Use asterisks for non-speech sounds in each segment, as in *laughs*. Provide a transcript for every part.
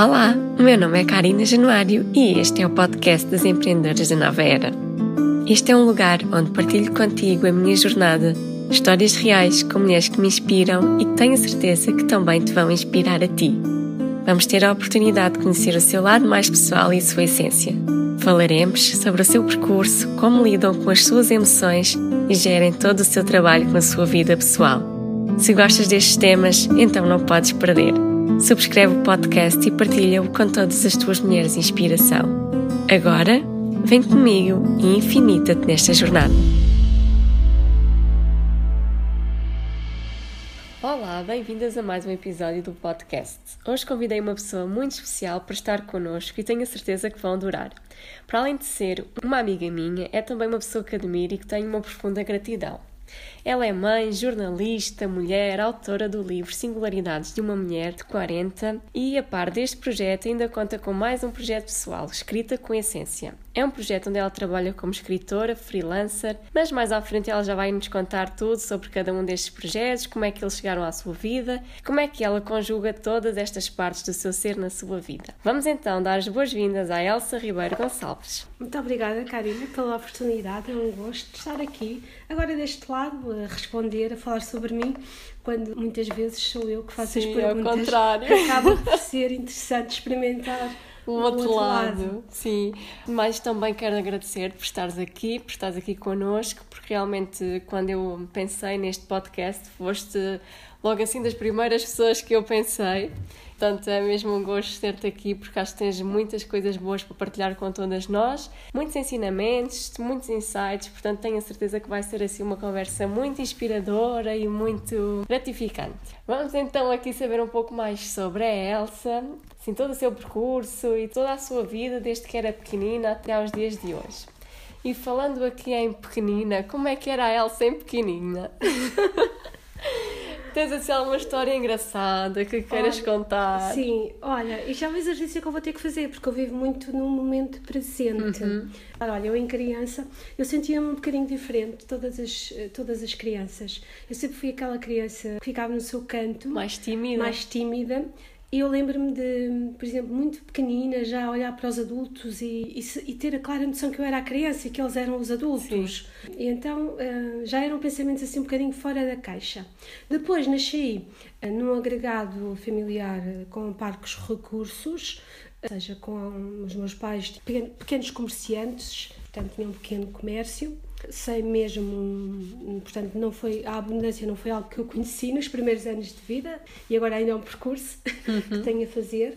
Olá, meu nome é Karina Januário e este é o podcast das empreendedoras da Nova Era. Este é um lugar onde partilho contigo a minha jornada, histórias reais com mulheres que me inspiram e que tenho certeza que também te vão inspirar a ti. Vamos ter a oportunidade de conhecer o seu lado mais pessoal e a sua essência. Falaremos sobre o seu percurso, como lidam com as suas emoções e gerem todo o seu trabalho com a sua vida pessoal. Se gostas destes temas, então não podes perder. Subscreve o podcast e partilha-o com todas as tuas mulheres de inspiração. Agora, vem comigo e infinita-te nesta jornada. Olá, bem-vindas a mais um episódio do podcast. Hoje convidei uma pessoa muito especial para estar connosco e tenho a certeza que vão durar. Para além de ser uma amiga minha, é também uma pessoa que admiro e que tenho uma profunda gratidão. Ela é mãe, jornalista, mulher, autora do livro Singularidades de uma Mulher de 40 e, a par deste projeto, ainda conta com mais um projeto pessoal, Escrita com Essência. É um projeto onde ela trabalha como escritora, freelancer, mas mais à frente ela já vai nos contar tudo sobre cada um destes projetos, como é que eles chegaram à sua vida, como é que ela conjuga todas estas partes do seu ser na sua vida. Vamos então dar as boas-vindas à Elsa Ribeiro Gonçalves. Muito obrigada, Karina, pela oportunidade. É um gosto de estar aqui, agora deste lado, a responder, a falar sobre mim, quando muitas vezes sou eu que faço Sim, as perguntas. Ao contrário. Acaba por ser interessante experimentar o outro, outro lado. lado. Sim, mas também quero agradecer por estares aqui, por estares aqui connosco, porque realmente quando eu pensei neste podcast, foste logo assim das primeiras pessoas que eu pensei. Portanto, é mesmo um gosto ter-te aqui porque acho que tens muitas coisas boas para partilhar com todas nós, muitos ensinamentos, muitos insights. Portanto, tenho a certeza que vai ser assim uma conversa muito inspiradora e muito gratificante. Vamos então aqui saber um pouco mais sobre a Elsa, assim, todo o seu percurso e toda a sua vida desde que era pequenina até aos dias de hoje. E falando aqui em pequenina, como é que era a Elsa em pequenina? *laughs* Tens assim alguma história engraçada que queiras olha, contar? Sim, olha, isto é um exercício que eu vou ter que fazer porque eu vivo muito num momento presente. Uhum. Olha, eu em criança, eu sentia-me um bocadinho diferente de todas as, todas as crianças. Eu sempre fui aquela criança que ficava no seu canto. Mais tímida. Mais tímida e eu lembro-me de, por exemplo, muito pequenina, já olhar para os adultos e, e, e, ter a clara noção que eu era a criança e que eles eram os adultos. Sim. E então uh, já eram pensamentos assim um bocadinho fora da caixa. Depois nasci uh, num agregado familiar uh, com parcos recursos, ou seja, com os meus pais pequenos comerciantes, portanto tinham um pequeno comércio sei mesmo, portanto, não foi, a abundância não foi algo que eu conheci nos primeiros anos de vida e agora ainda é um percurso *laughs* uhum. que tenho a fazer,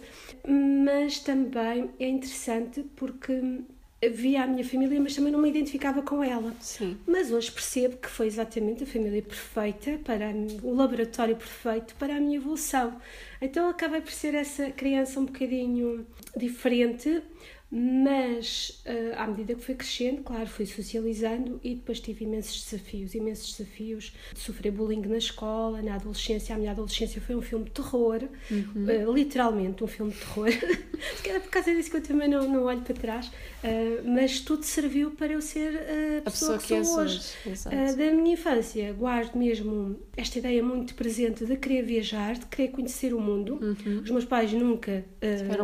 mas também é interessante porque via a minha família, mas também não me identificava com ela. Sim. Mas hoje percebo que foi exatamente a família perfeita, para o laboratório perfeito para a minha evolução. Então acabei por ser essa criança um bocadinho diferente, mas uh, à medida que fui crescendo, claro, fui socializando e depois tive imensos desafios, imensos desafios de sofrer bullying na escola, na adolescência. A minha adolescência foi um filme de terror, uhum. uh, literalmente um filme de terror. *laughs* Se calhar por causa disso que eu também não, não olho para trás, uh, mas tudo serviu para eu ser a pessoa, a pessoa que, que, sou hoje. hoje. da minha infância, guardo mesmo esta ideia muito presente de querer viajar, de querer conhecer o mundo. Uhum. Os meus pais nunca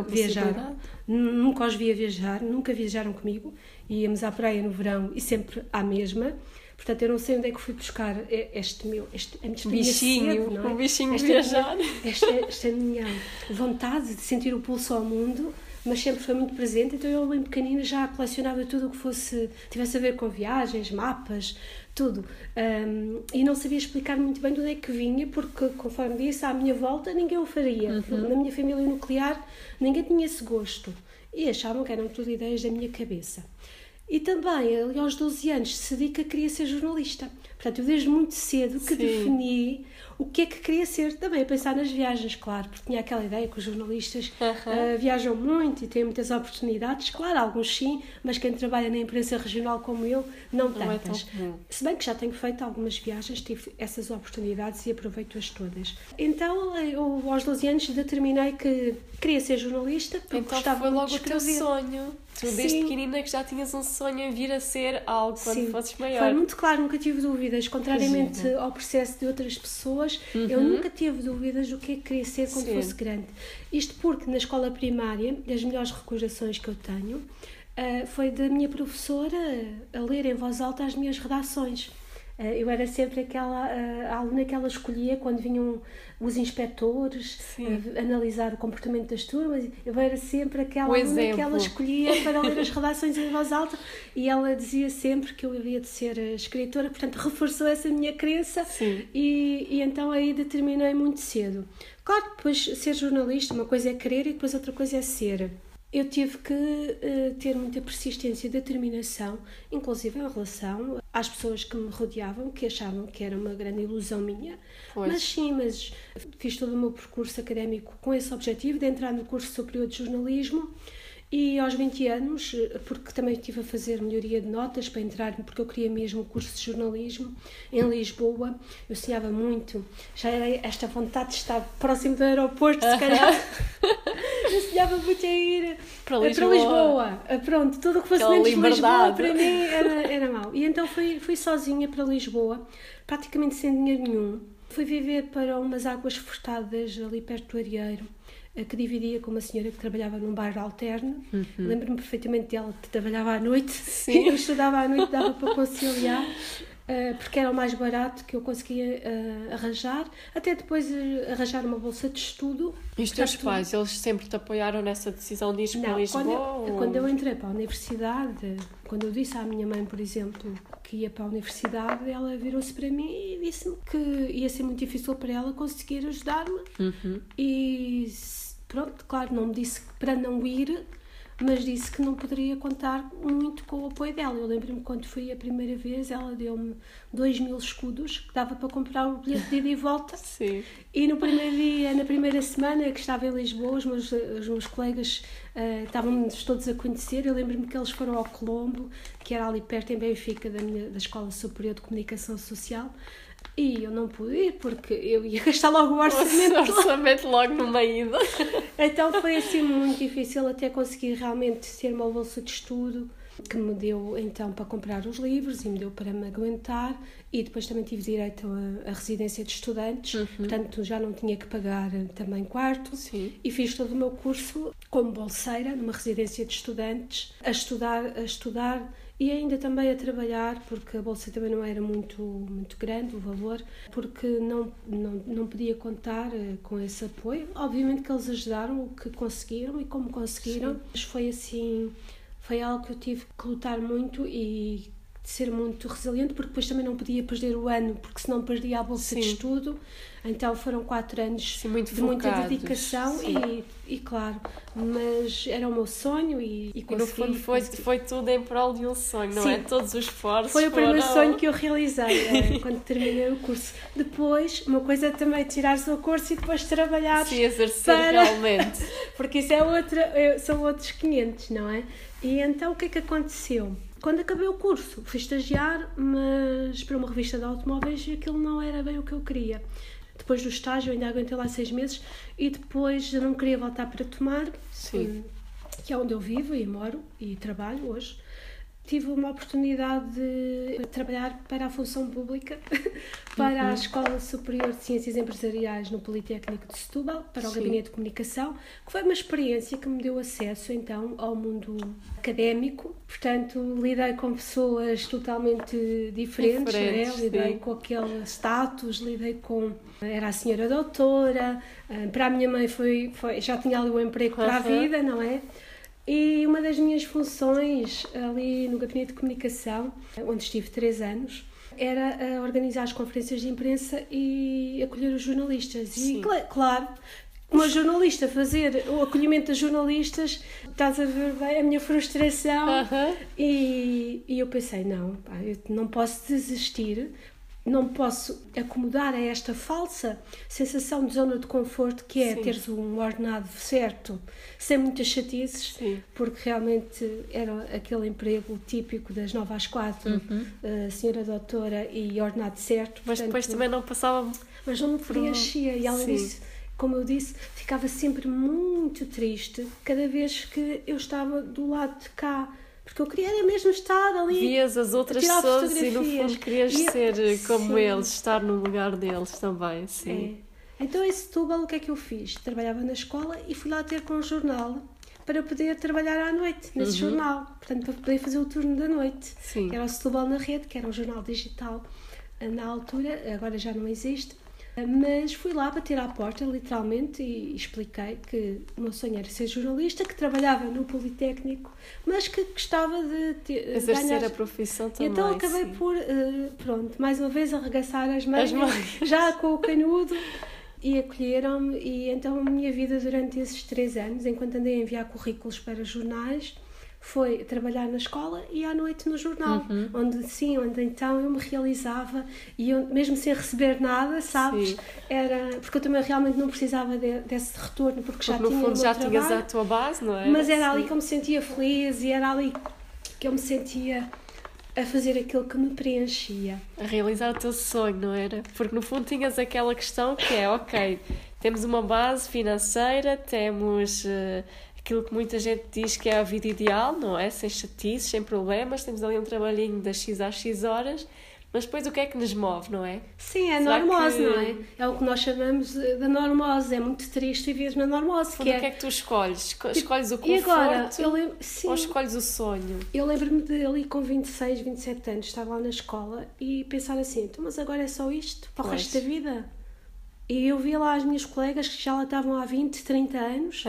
viajaram nunca os via viajar, nunca viajaram comigo. Íamos à praia no verão e sempre à mesma. Portanto, eu não sei onde é que fui buscar este meu este, este bichinho, cedo, não é? um bichinho esta, viajar. Esta, esta minha vontade de sentir o pulso ao mundo, mas sempre foi muito presente. Então, eu, bem pequenina, já colecionava tudo o que fosse tivesse a ver com viagens, mapas, tudo. Um, e não sabia explicar muito bem de onde é que vinha, porque, conforme disse, à minha volta ninguém o faria. Uhum. Na minha família nuclear, ninguém tinha esse gosto. E achavam que eram tudo ideias da minha cabeça. E também, ali aos 12 anos, decidi que queria ser jornalista. Portanto, eu desde muito cedo que Sim. defini o que é que queria ser. Também a pensar nas viagens, claro, porque tinha aquela ideia que os jornalistas uh, viajam muito e têm muitas oportunidades. Claro, alguns sim, mas quem trabalha na imprensa regional como eu, não, não é tantas. É Se bem que já tenho feito algumas viagens, tive essas oportunidades e aproveito-as todas. Então, eu aos 12 anos determinei que queria ser jornalista porque então gostava foi logo o teu sonho. Tu desde Sim. pequenina que já tinhas um sonho em vir a ser algo quando Sim. fosses maior. Foi muito claro, nunca tive dúvidas. Contrariamente ao processo de outras pessoas, eu nunca tive dúvidas do que é que queria ser quando Uhum. Fosse grande. Isto porque na escola primária, das melhores recordações que eu tenho, ah, foi da minha professora a ler em voz alta as minhas redações. Ah, Eu era sempre aquela ah, a aluna que ela escolhia quando vinham os inspectores ah, analisar o comportamento das turmas. Eu era sempre aquela O aluna que exemplo. ela escolhia *laughs* para ler as redações em voz alta e ela dizia sempre que eu havia de ser escritora, portanto reforçou essa minha crença e, e então aí determinei muito cedo. Claro que depois ser jornalista, uma coisa é querer e depois outra coisa é ser. Eu tive que eh, ter muita persistência e determinação, inclusive em relação às pessoas que me rodeavam, que achavam que era uma grande ilusão minha. Pois. Mas sim, mas fiz todo o meu percurso académico com esse objetivo de entrar no curso superior de jornalismo e aos 20 anos, porque também estive a fazer melhoria de notas para entrar, porque eu queria mesmo o curso de jornalismo em Lisboa. Eu sonhava muito, já era esta vontade de estar próximo do aeroporto, se calhar. *laughs* eu sonhava muito em ir Para eh, Lisboa. Lisboa. Eh, Pronto, tudo o que fosse Aquela menos Lisboa para mim era, era mau. E então fui, fui sozinha para Lisboa, praticamente sem dinheiro nenhum. Fui viver para umas águas furtadas ali perto do Arieiro, que dividia com uma senhora que trabalhava num bairro alterno. Lembro-me perfeitamente dela que trabalhava à noite. Uhum. Sim. *laughs* Eu estudava à noite, dava para conciliar. eh, porque era o mais barato que eu conseguia eh, arranjar, até depois eh, arranjar uma bolsa de estudo. E os teus Portanto, pais, eles sempre te apoiaram nessa decisão de ir para Lisboa? quando eu, ou- quando eu entrei para a universidade, quando eu disse à minha mãe, por exemplo, que ia para a universidade, ela virou-se para mim e disse-me que ia ser muito difícil para ela conseguir ajudar-me. Uhum. E pronto, claro, não me disse para não ir, mas disse que não poderia contar muito com o apoio dela. Eu lembro-me quando fui a primeira vez, ela deu-me 2 mil escudos, que dava para comprar o bilhete de ida e volta. *laughs* Sim. E no primeiro dia, na primeira semana que estava em Lisboa, os meus, os meus colegas eh, estavam-nos todos a conhecer. Eu lembro-me que eles foram ao Colombo, que era ali perto em Benfica, da, minha, da Escola Superior de Comunicação Social. E eu não pude ir porque eu ia *laughs* gastar logo o orçamento. O orçamento logo numa ida. Então foi assim muito difícil até conseguir realmente ter uma bolsa de estudo que me deu então para comprar os livros e me deu para me aguentar. E depois também tive direito a, a residência de estudantes, portanto já não tinha que pagar eh, também quarto. Sim. e fiz todo o meu curso como bolseira numa residência de estudantes a estudar, a estudar e ainda também a trabalhar, porque a bolsa também não era muito, muito grande o valor, porque não, não, não podia contar eh, com esse apoio. Obviamente que eles ajudaram o que conseguiram e como conseguiram, mas foi assim, foi algo que eu tive que lutar muito e de ser muito resiliente, porque depois também não podia perder o ano, porque senão perdia a bolsa de Sim. estudo. Então foram quatro anos Sim, de muita dedicação sim. e, e claro, mas era o meu sonho e, e E no consegui. fundo foi, consegui. foi tudo em prol de um sonho, não Sim. é? Todos os esforços Foi o primeiro foram- sonho que eu realizei eh, *laughs* quando terminei o curso. Depois, uma coisa é também tirares o curso e depois trabalhar, se exercer para- realmente. *laughs* porque isso é outra, é- são outros 500, não é? E então o que é que aconteceu? Quando acabei o curso, fui estagiar, mas para uma revista de automóveis e aquilo não era bem o que eu queria. Depois do estágio, ainda aguentei lá seis meses e depois eu não queria voltar para tomar, Sim. que é onde eu vivo e moro e trabalho hoje. Tive uma oportunidade de trabalhar para a função pública, *laughs* para a Escola Superior de Ciências Empresariais no Politécnico de Setúbal, para o Sim. Gabinete de Comunicação, que foi uma experiência que me deu acesso então ao mundo académico. Portanto, lidei com pessoas totalmente diferentes, é? Diferentes, lidei sim. com aquele status, lidei com. Era a senhora doutora, ah, para a minha mãe foi, foi já tinha ali um emprego para a vida, não é? E uma das minhas funções ali no gabinete de comunicação, onde estive três anos, era ah, organizar as conferências de imprensa e acolher os jornalistas. Sim. E cla- claro, uma jornalista fazer o acolhimento das jornalistas, estás a ver bem a minha frustração. E, e eu pensei, não, pá, eu não posso desistir, não posso acomodar a esta falsa sensação de zona de conforto que é Sim. teres um ordenado certo, sem muitas chatices, Sim. porque realmente era aquele emprego típico das 9 às 4, Uhum. a senhora doutora e ordenado certo. Mas portanto, depois também não passava. mas não me preenchia. E além Sim. disso, como eu disse, ficava sempre muito triste cada vez que eu estava do lado de cá. Porque eu queria mesmo estar ali. Vias as outras pessoas e no fundo querias e, ser eh, como sim. eles, estar no lugar deles também, sim. É. Então, esse Setúbal, o que é que eu fiz? Trabalhava na escola e fui lá ter com um jornal para poder trabalhar à noite nesse uhum. jornal. Portanto, para poder fazer o turno da noite. Sim. Era o Setúbal na Rede, que era um jornal digital eh, na altura, agora já não existe. Mas fui lá bater à porta, literalmente, e expliquei que o meu sonho era ser jornalista, que trabalhava no Politécnico, mas que gostava de ter, exercer ganhar... a profissão também. Então acabei sim. por, uh, pronto, mais uma vez arregaçar as mãos, já com o canudo e acolheram-me e então a minha vida durante esses três anos, enquanto andei a enviar currículos para jornais, foi trabalhar na escola e à noite no jornal, uhum. onde sim, onde então eu me realizava e eu, mesmo sem receber nada, sabes? Sim. Era porque eu também realmente não precisava de, desse retorno porque, porque já no tinha fundo já trabalho, tinhas a tua base, não é? Mas era sim. ali que eu me sentia feliz e era ali que eu me sentia a fazer aquilo que me preenchia. A realizar o teu sonho, não era? Porque no fundo tinhas aquela questão que é, ok, temos uma base financeira, temos uh, aquilo que muita gente diz que é a vida ideal, não é? Sem chatices, sem problemas, temos ali um trabalhinho das X às X horas, mas depois o que é que nos move, não é? Sim, é a normose, que... não é? É o que nós chamamos da normose. É muito triste viver na normose. Que é... o que é que tu escolhes? Tipo, escolhes o conforto agora, lembro... ou escolhes o sonho? Eu lembro-me de ali com 26, 27 anos, estar lá na escola e pensar assim, então, mas agora é só isto para o pois. resto da vida? E eu via lá as minhas colegas que já lá estavam há 20, 30 anos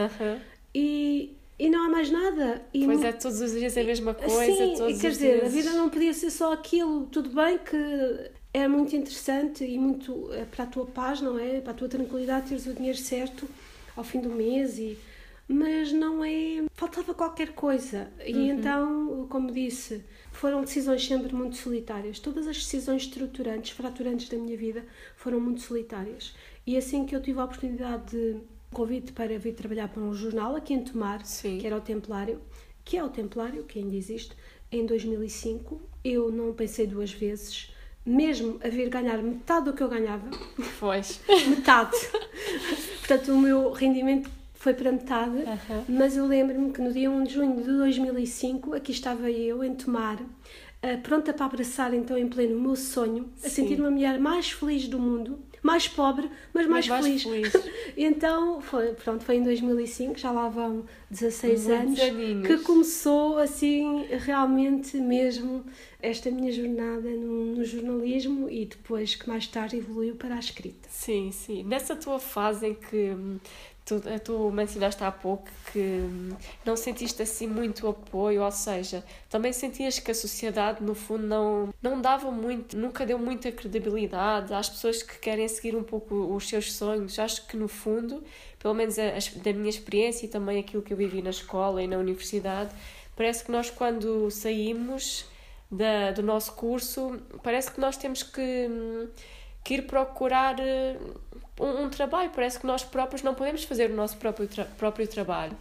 e e não há mais nada. E pois é, todos os dias é a mesma coisa. Sim, todos quer dizer, dias... a vida não podia ser só aquilo. Tudo bem que é muito interessante e muito é para a tua paz, não é? Para a tua tranquilidade teres o dinheiro certo ao fim do mês e mas não é faltava qualquer coisa e uhum. então como disse foram decisões sempre muito solitárias todas as decisões estruturantes fraturantes da minha vida foram muito solitárias e assim que eu tive a oportunidade de convite para vir trabalhar para um jornal aqui em Tomar, Sim. que era o Templário, que é o Templário, que ainda existe, em 2005. Eu não pensei duas vezes, mesmo a vir ganhar metade do que eu ganhava. Pois. metade. Portanto, o meu rendimento foi para metade, mas eu lembro-me que no dia 1 de junho de 2005, aqui estava eu em Tomar, eh, pronta para abraçar então em pleno o meu sonho, a sentir-me a mulher mais feliz do mundo, mais pobre, mas mais, mas feliz. Mais feliz. *laughs* então, foi, pronto, foi em 2005, já lá vão 16 Muitos anos, aninhos. que começou assim realmente mesmo esta minha jornada no, no, jornalismo e depois que mais tarde evoluiu para a escrita. Sim, sim. Nessa tua fase em que hum, Tu, tu mencionaste há pouco que não sentiste assim muito apoio, ou seja, também sentias que a sociedade, no fundo, não, não dava muito, nunca deu muita credibilidade às pessoas que querem seguir um pouco os seus sonhos. Acho que, no fundo, pelo menos a, a, da minha experiência e também aquilo que eu vivi na escola e na universidade, parece que nós, quando saímos da, do nosso curso, parece que nós temos que, que ir procurar eh, um, um, trabalho. Parece que nós próprios não podemos fazer o nosso próprio, tra próprio trabalho.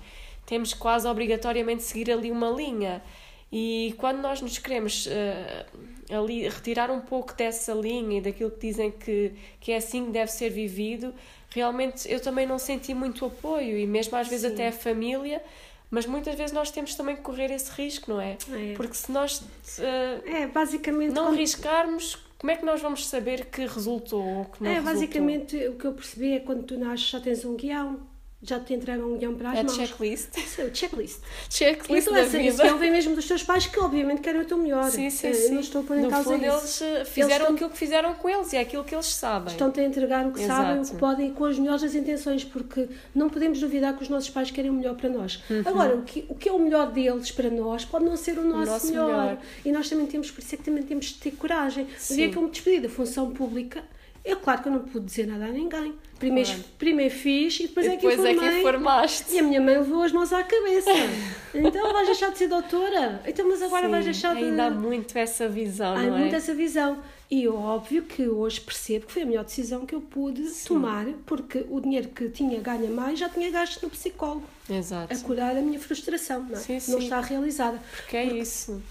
Temos quase obrigatoriamente seguir ali uma linha. E quando nós nos queremos uh, ali retirar um pouco dessa linha e daquilo que dizem que, que é assim que deve ser vivido, realmente eu também não senti muito apoio e mesmo às vezes Sim. até a família. Mas muitas vezes nós temos também que correr esse risco, não é? é. Porque se nós uh, é, basicamente, não arriscarmos, como é que nós vamos saber que resultou ou que não é, resultou? Basicamente, o que eu percebi é quando tu nasces já tens um guião já te entregam um guião para as é mãos. checklist. checklist. checklist então, da essa, vida. Esse guião vem mesmo dos teus pais que obviamente querem o teu melhor. Sim, sim, sim. não estou a pôr em no causa fundo, isso. eles eh, fizeram eles estão... aquilo que fizeram com eles e é aquilo que eles sabem. Estão-te a entregar o que Exato. sabem, o que podem com as melhores intenções, porque não podemos duvidar que os nossos pais querem o melhor para nós. Uhum. Agora, o que, o que é o melhor deles para nós pode não ser o nosso, o nosso melhor. melhor. E nós também temos, por isso é que também temos de ter coragem. Dia que eu me despedi da função pública, é claro que eu não pude dizer nada a ninguém. Primeiro, claro. primeiro fiz e depois, e depois é que informei. É que informaste. E a minha mãe levou as mãos à cabeça. *laughs* então vais deixar de ser doutora? Então, mas agora Sim, vais deixar de. Ainda há muito essa visão, há não é? Há muito essa visão. E óbvio que hoje percebo que foi a melhor decisão que eu pude Sim. tomar, porque o dinheiro que tinha ganha mais já tinha gasto no psicólogo. Exato. A curar a minha frustração, não, é? sim, não está realizada. Porque é porque isso.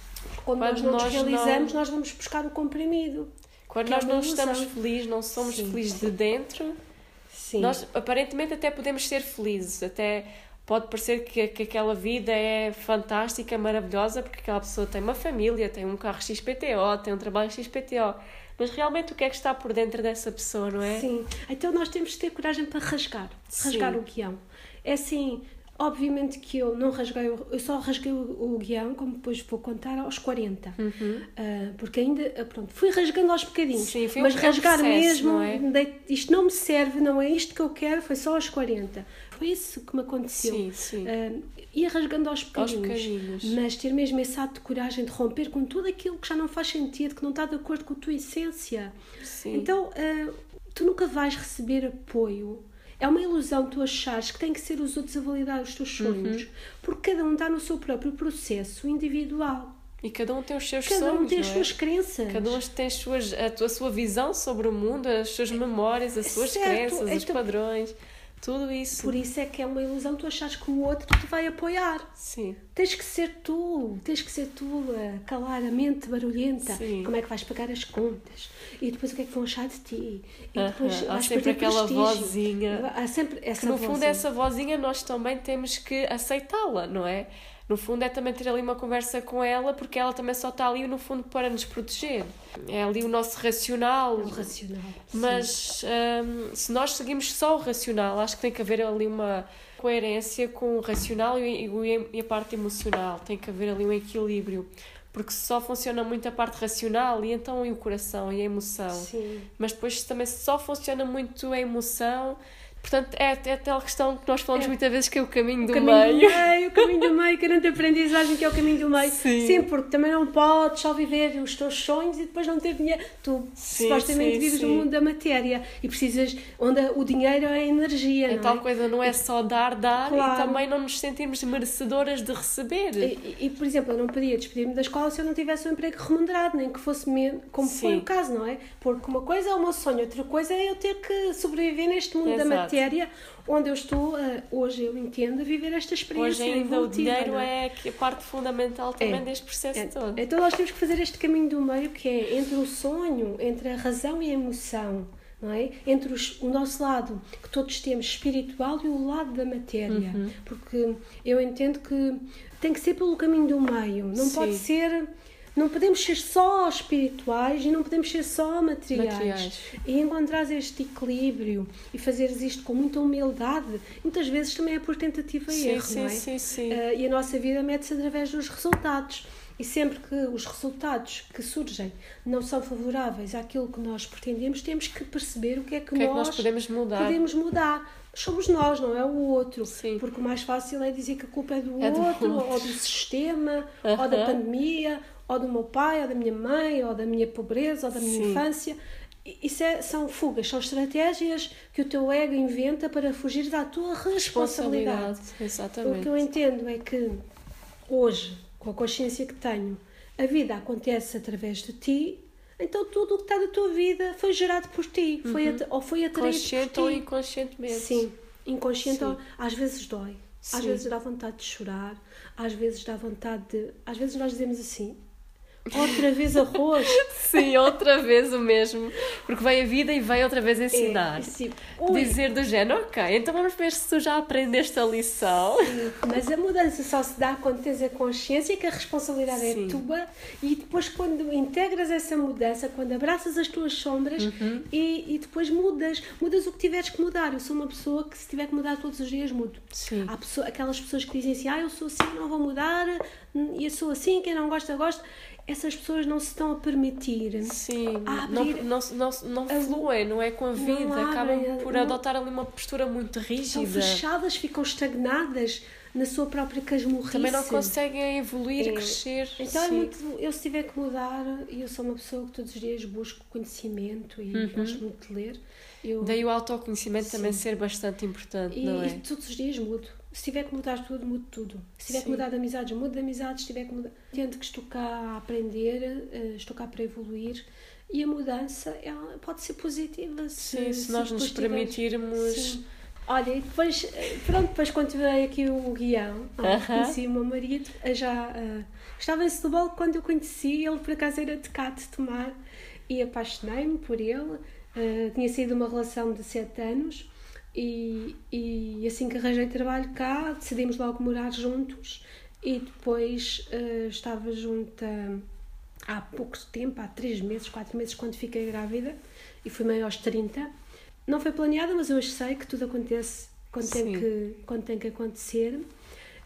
Quando, quando nós não nós nos realizamos, não... nós vamos buscar o comprimido. Quando nós é não estamos felizes, não somos Sim. felizes de dentro, Sim. Nós aparentemente até podemos ser felizes, até pode parecer que, que aquela vida é fantástica, maravilhosa, porque aquela pessoa tem uma família, tem um carro XPTO, tem um trabalho XPTO. Mas realmente o que é que está por dentro dessa pessoa, não é? Sim. Então nós temos que ter coragem para rasgar, rasgar Sim. o guião. É assim, Obviamente que eu não rasguei, eu só rasguei o, o guião, como depois vou contar, aos 40. Uhum. Uh, porque ainda, ah, pronto, fui rasgando aos bocadinhos. Sim, mas um rasgar processo, mesmo, não é? isto não me serve, não é isto que eu quero, foi só aos 40. Foi isso que me aconteceu. Sim, sim. Uh, ia rasgando aos bocadinhos, aos bocadinhos. Mas ter mesmo esse ato de coragem de romper com tudo aquilo que já não faz sentido, que não está de acordo com a tua essência. Sim. Então, uh, tu nunca vais receber apoio é uma ilusão tu achares que tem que ser os outros a validar os teus sonhos, uhum. porque cada um está no seu próprio processo individual. E cada um tem os seus cada sonhos. Cada um tem as é? suas crenças. Cada um tem as suas, a, a sua visão sobre o mundo, as suas memórias, as suas certo. crenças, então, os padrões. Tudo isso. Por isso é que é uma ilusão tu achares que o outro te vai apoiar. Sim. Tens que ser tu, tens que ser tu a calar a mente barulhenta. Sim. Como é que vais pagar as contas? E depois o que é que vão achar de ti? E depois uh -huh. Há sempre aquela prestígio. vozinha. Há sempre essa que no fundo vozinha. essa vozinha nós também temos que aceitá-la, não é? no fundo é também ter ali uma conversa com ela, porque ela também só está ali, no fundo, para nos proteger. É ali o nosso racional. É o racional. Mas um, se nós seguimos só o racional, acho que tem que haver ali uma coerência com o racional e, e a parte emocional. Tem que haver ali um equilíbrio porque só funciona muito a parte racional e então e o coração e a emoção. Sim. Mas depois também só funciona muito a emoção, Portanto, é, é aquela questão que nós falamos é. muitas vezes que é o caminho o do caminho meio. Do meio. O caminho do meio, *laughs* grande aprendizagem que é o caminho do meio. Sim. sim, porque também não podes só viver os teus sonhos e depois não ter dinheiro. Tu sim, supostamente sim, vives sim. no mundo da matéria e precisas, onde o dinheiro é energia. É tal é? coisa, não é só dar, dar claro. e também não nos sentirmos merecedoras de receber. E, e por exemplo, eu não podia despedir-me da escola se eu não tivesse um emprego remunerado, nem que fosse mesmo, como foi o caso, não é? Porque uma coisa é o meu sonho, outra coisa é eu ter que sobreviver neste mundo Exato. da matéria matéria onde eu estou, uh, hoje eu entendo, a viver esta experiência. Hoje ainda o dinheiro é? é a parte fundamental também é, deste processo é. todo. Então nós temos que fazer este caminho do meio que é entre o sonho, entre a razão e a emoção. Não é? Entre os, o nosso lado, que todos temos, espiritual, e o lado da matéria. Uhum. Porque eu entendo que tem que ser pelo caminho do meio, não Sim. pode ser não podemos ser só espirituais e não podemos ser só materiais. materiais. E encontrar este equilíbrio e fazeres isto com muita humildade, muitas vezes também é por tentativa e erro, sim, não é? Sim, sim. Uh, e a nossa vida mede-se através dos resultados. E sempre que os resultados que surgem não são favoráveis àquilo que nós pretendemos, temos que perceber o que é que, que, nós, é que nós podemos mudar. Podemos mudar somos nós, não é o outro. Sim. Porque o mais fácil é dizer que a culpa é do, é outro, do outro, ou do sistema, ou da pandemia, ou do meu pai, ou da minha mãe, ou da minha pobreza, ou da minha Sim. infância. Isso é, são fugas, são estratégias que o teu ego inventa para fugir da tua responsabilidade. responsabilidade. Exatamente. O que eu entendo é que hoje, com a consciência que tenho, a vida acontece através de ti, então tudo o que está da tua vida foi gerado por ti, uhum. foi ou foi atraído Consciente por ti. ou inconscientemente. Sim, inconsciente Sim. Ou, às vezes dói, Sim. às vezes dá vontade de chorar, às vezes dá vontade de. Às vezes nós dizemos assim: Outra vez arroz? *laughs* Sim, outra vez o mesmo. Porque veio a vida e veio outra vez ensinar. É. Dizer do género, ok, então vamos ver se tu já aprendeste a lição. Sim, mas a mudança só se dá quando tens a consciência que a responsabilidade é sim. é tua e depois quando integras essa mudança, quando abraças as tuas sombras uhum. e, e depois mudas, mudas o que tiveres que mudar. Eu sou uma pessoa que se tiver que mudar todos os dias mudo. Sim. Há pessoa, aquelas pessoas que dizem assim, ah, eu sou assim, não vou mudar, e eu sou assim, quem não gosta, gosta essas pessoas não se estão a permitir Sim, a não, não, não, não fluem, não é com a vida, acabam por não, adotar ali uma postura muito rígida. Estão fechadas, ficam estagnadas na sua própria casmurrice. Também não conseguem evoluir, é. crescer. Então é muito, eu se tiver que mudar, e eu sou uma pessoa que todos os dias busco conhecimento e uhum. gosto muito de ler. Eu... Daí o autoconhecimento Sim. também ser bastante importante, e, não é? E todos os dias mudo. Se tiver que mudar tudo, mudo tudo. Se tiver Sim. que mudar de amizades, mudo de amizades. Se tiver que mudar. Tento que estou cá a aprender, eh, estou cá para evoluir. E a mudança ela pode ser positiva. Se, Sim, se, se nós nos permitirmos. Sim. Olha, e depois, eh, pronto, depois quando tirei aqui o guião, uh -huh. conheci o meu marido, eh, já uh, estava em Setúbal quando eu conheci, ele por acaso era de cá de tomar e apaixonei-me por ele. Uh, tinha sido uma relação de sete anos e, e assim que arranjei trabalho cá, decidimos logo morar juntos e depois uh, estava junta há pouco tempo, há três meses, quatro meses, quando fiquei grávida e fui meio aos 30. Não foi planeada, mas eu sei que tudo acontece quando tem, que, quando tem que acontecer.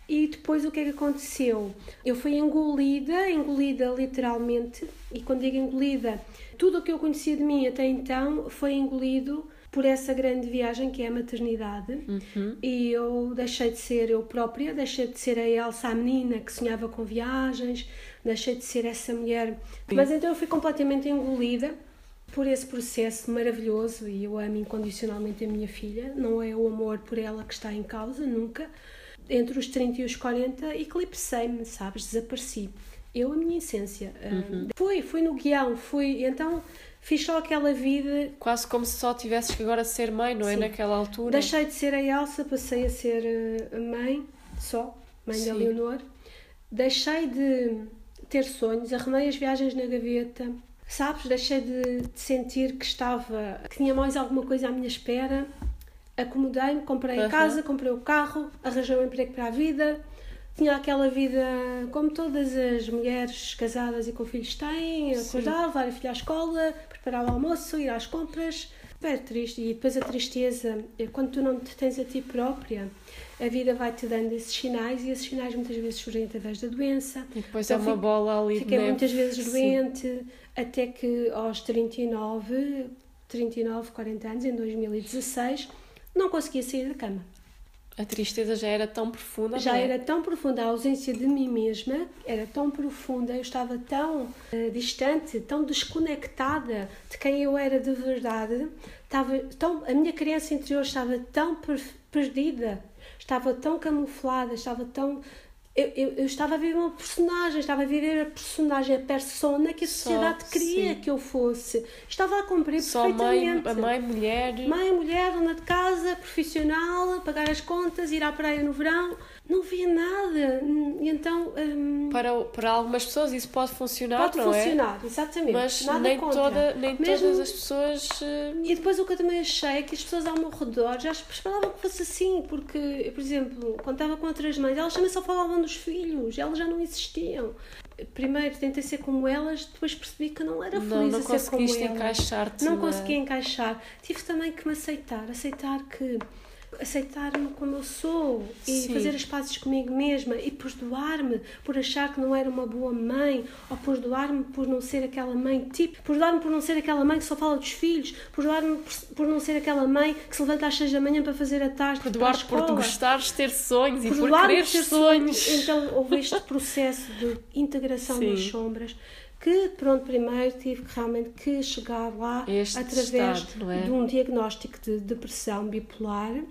E depois o que é que aconteceu? Eu fui engolida, engolida literalmente, e quando digo engolida, tudo o que eu conhecia de mim até então foi engolido por essa grande viagem que é a maternidade uhum. e eu deixei de ser eu própria, deixei de ser a Elsa, a menina que sonhava com viagens, deixei de ser essa mulher. Sim. Mas então eu fui completamente engolida por esse processo maravilhoso e eu amo incondicionalmente a minha filha, não é o amor por ela que está em causa, nunca. Entre os 30 e os 40, eclipsei-me, sabes? Desapareci. Eu, a minha essência. Uhum. Fui, fui no guião, fui. Então fiz só aquela vida. Quase como se só tivesses que agora ser mãe, não é? Sim. Naquela altura. Deixei de ser a Elsa, passei a ser eh, mãe, só, mãe Sim. da Leonor. Deixei de ter sonhos, arrumei as viagens na gaveta, sabes? Deixei de, de sentir que estava, que tinha mais alguma coisa à minha espera. Acomodei-me, comprei uhum. a casa, comprei o carro, arranjei um emprego para a vida, tinha aquela vida como todas as mulheres casadas e com filhos têm, acordar, levar a filha à escola, preparar o almoço, ir às compras. É triste. E depois a tristeza, é quando tu não te tens a ti própria, a vida vai-te dando esses sinais e esses sinais muitas vezes surgem através da doença. E depois então, é uma bola ali Fiquei muitas vezes doente, Sim. até que aos 39, 39, 40 anos, em 2016, não conseguia sair da cama. A tristeza já era tão profunda. Já é? era tão profunda, a ausência de mim mesma era tão profunda, eu estava tão uh, distante, tão desconectada de quem eu era de verdade, estava tão, a minha criança interior estava tão per perdida, estava tão camuflada, estava tão eu, eu, eu, estava a viver uma personagem, estava a viver a personagem, a persona que a sociedade Só, queria sim. que eu fosse. Estava a cumprir Só perfeitamente. Mãe, a mãe, mulher. Mãe, mulher, dona de casa, profissional, pagar as contas, ir à praia no verão não via nada. E então. Um, para, para algumas pessoas isso pode funcionar, pode não é? funcionar, é? exatamente. Mas nada nem, contra. Toda, nem Mesmo... todas as pessoas. Uh... E depois o que eu também achei é que as pessoas ao meu redor já esperavam que fosse assim, porque, por exemplo, quando estava com outras mães, elas também só falavam dos filhos, elas já não existiam. Primeiro tentei ser como elas, depois percebi que não era feliz não, não a ser como elas. encaixar-te. Não conseguia encaixar. Tive também que me aceitar, aceitar que aceitar-me como eu sou e Sim. fazer as pazes comigo mesma e perdoar-me por achar que não era uma boa mãe ou perdoar-me por não ser aquela mãe tipo, perdoar-me por não ser aquela mãe que só fala dos filhos, perdoar-me por, por, não ser aquela mãe que se levanta às 6 da manhã para fazer a tarde perdoar-te por tu gostares de ter sonhos e por querer ter sonhos. sonhos. Então *laughs* houve este processo de integração Sim. das sombras que pronto primeiro tive realmente que chegar lá este através estado, é? de um diagnóstico de depressão bipolar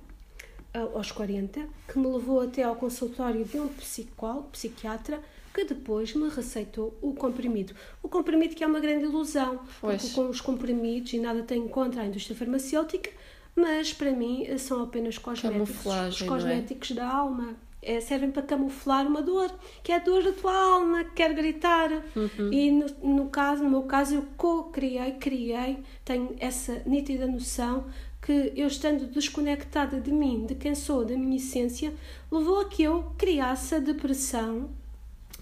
aos 40, que me levou até ao consultório de um psicólogo, psiquiatra, que depois me receitou o comprimido. O comprimido que é uma grande ilusão, pois. porque com os comprimidos, e nada tem contra a indústria farmacêutica, mas para mim são apenas cosméticos. Os é? cosméticos é? da alma. É, servem para camuflar uma dor, que é a dor da tua alma, que quer gritar. Uhum. E no, no, caso, no meu caso, eu co-criei, criei, tenho essa nítida noção que eu estando desconectada de mim, de quem sou, da minha essência, levou a que eu criasse a depressão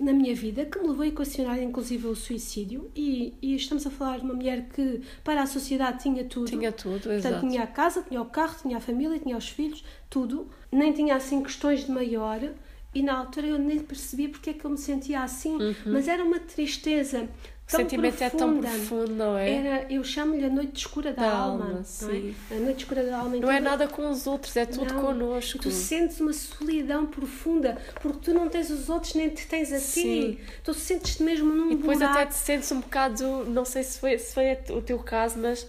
na minha vida, que me levou a equacionar inclusive o suicídio. E, e, estamos a falar de uma mulher que para a sociedade tinha tudo. Tinha tudo, Portanto, exato. tinha a casa, tinha o carro, tinha a família, tinha os filhos, tudo. Nem tinha assim questões de maior. E na altura eu nem percebia porque é que eu me sentia assim, uhum. mas era uma tristeza o sentimento profunda. é tão profundo, não é? Era, eu chamo-lhe a noite escura da, da alma. alma sim. É? A noite escura da alma. Então, não é nada com os outros, é tudo não. connosco. Tu sentes uma solidão profunda, porque tu não tens os outros nem te tens a ti. Tu sentes-te mesmo num E depois buraco. até te sentes um bocado, não sei se foi, se foi o teu caso, mas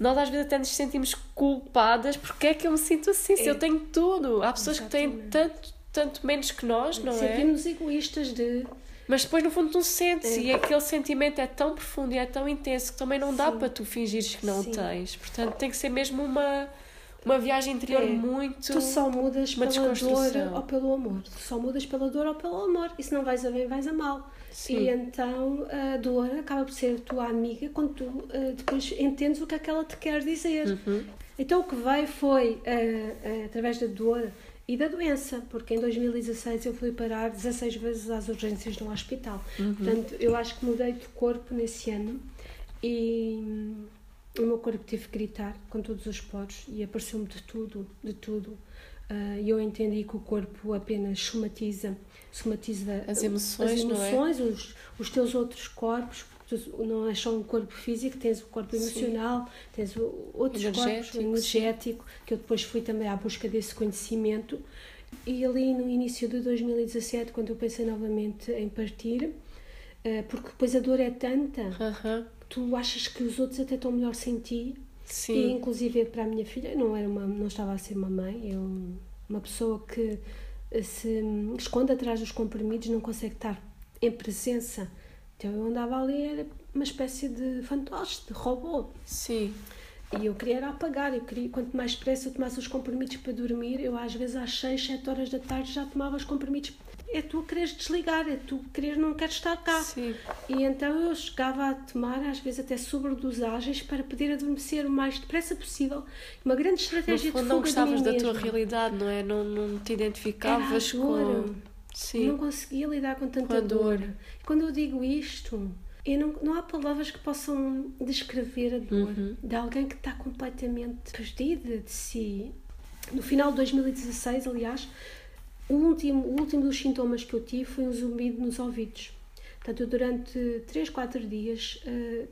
nós às vezes até nos sentimos culpadas porque é que eu me sinto assim, é. se eu tenho tudo. Há pessoas Exatamente. que têm tanto, tanto menos que nós, não Sentimos é? Sentimos egoístas de mas depois, no fundo, tu sentes é. e aquele sentimento é tão profundo e é tão intenso que também não dá Sim. para tu fingires que não Sim. tens. Portanto, tem que ser mesmo uma, uma viagem interior é. muito. Tu só mudas pela dor ou pelo amor. Tu só mudas pela dor ou pelo amor. E se não vais a bem, vais a mal. Sim. E então a dor acaba por ser a tua amiga quando tu uh, depois entendes o que é que ela te quer dizer. Uhum. Então o que veio foi uh, uh, através da dor e da doença, porque em 2016 eu fui parar 16 vezes às urgências de um hospital. Uhum. Portanto, eu acho que mudei de corpo nesse ano e hum, o meu corpo teve que gritar com todos os poros e apareceu-me de tudo, de tudo. Ah, e eu entendi que o corpo apenas somatiza, somatiza as emoções, as emoções é? os, os teus outros corpos, não é só um corpo físico, tens o corpo emocional, Sim. tens outros energético, corpos, o energético, que eu depois fui também à busca desse conhecimento. E ali no início de 2017, quando eu pensei novamente em partir, eh, porque depois a dor é tanta uh -huh. que tu achas que os outros até estão melhor sem ti. Sim. E inclusive para a minha filha, não, era uma, não estava a ser uma mãe, eu, uma pessoa que eh, se esconde atrás dos comprimidos, não consegue estar em presença então eu andava ali, era uma espécie de fantoche, de robô. Sim. E eu queria era apagar, eu queria, quanto mais depressa eu tomasse os comprimidos para dormir, eu às vezes às 6, 7 horas da tarde já tomava os comprimidos. É tu quereres desligar, é tu querer não queres estar cá. Sim. E então eu chegava a tomar, às vezes até sobredosagens, para poder adormecer o mais depressa possível. Uma grande estratégia no fundo, de fuga não gostavas da tua realidade, não é? Não, não te identificavas com Sim. Não conseguia lidar com tanta com dor. dor. Quando eu digo isto, eu não, não há palavras que possam descrever a dor uhum. de alguém que está completamente perdida de si. No final de 2016, aliás, o último, o último dos sintomas que eu tive foi um zumbido nos ouvidos. Portanto, eu durante 3, 4 dias uh,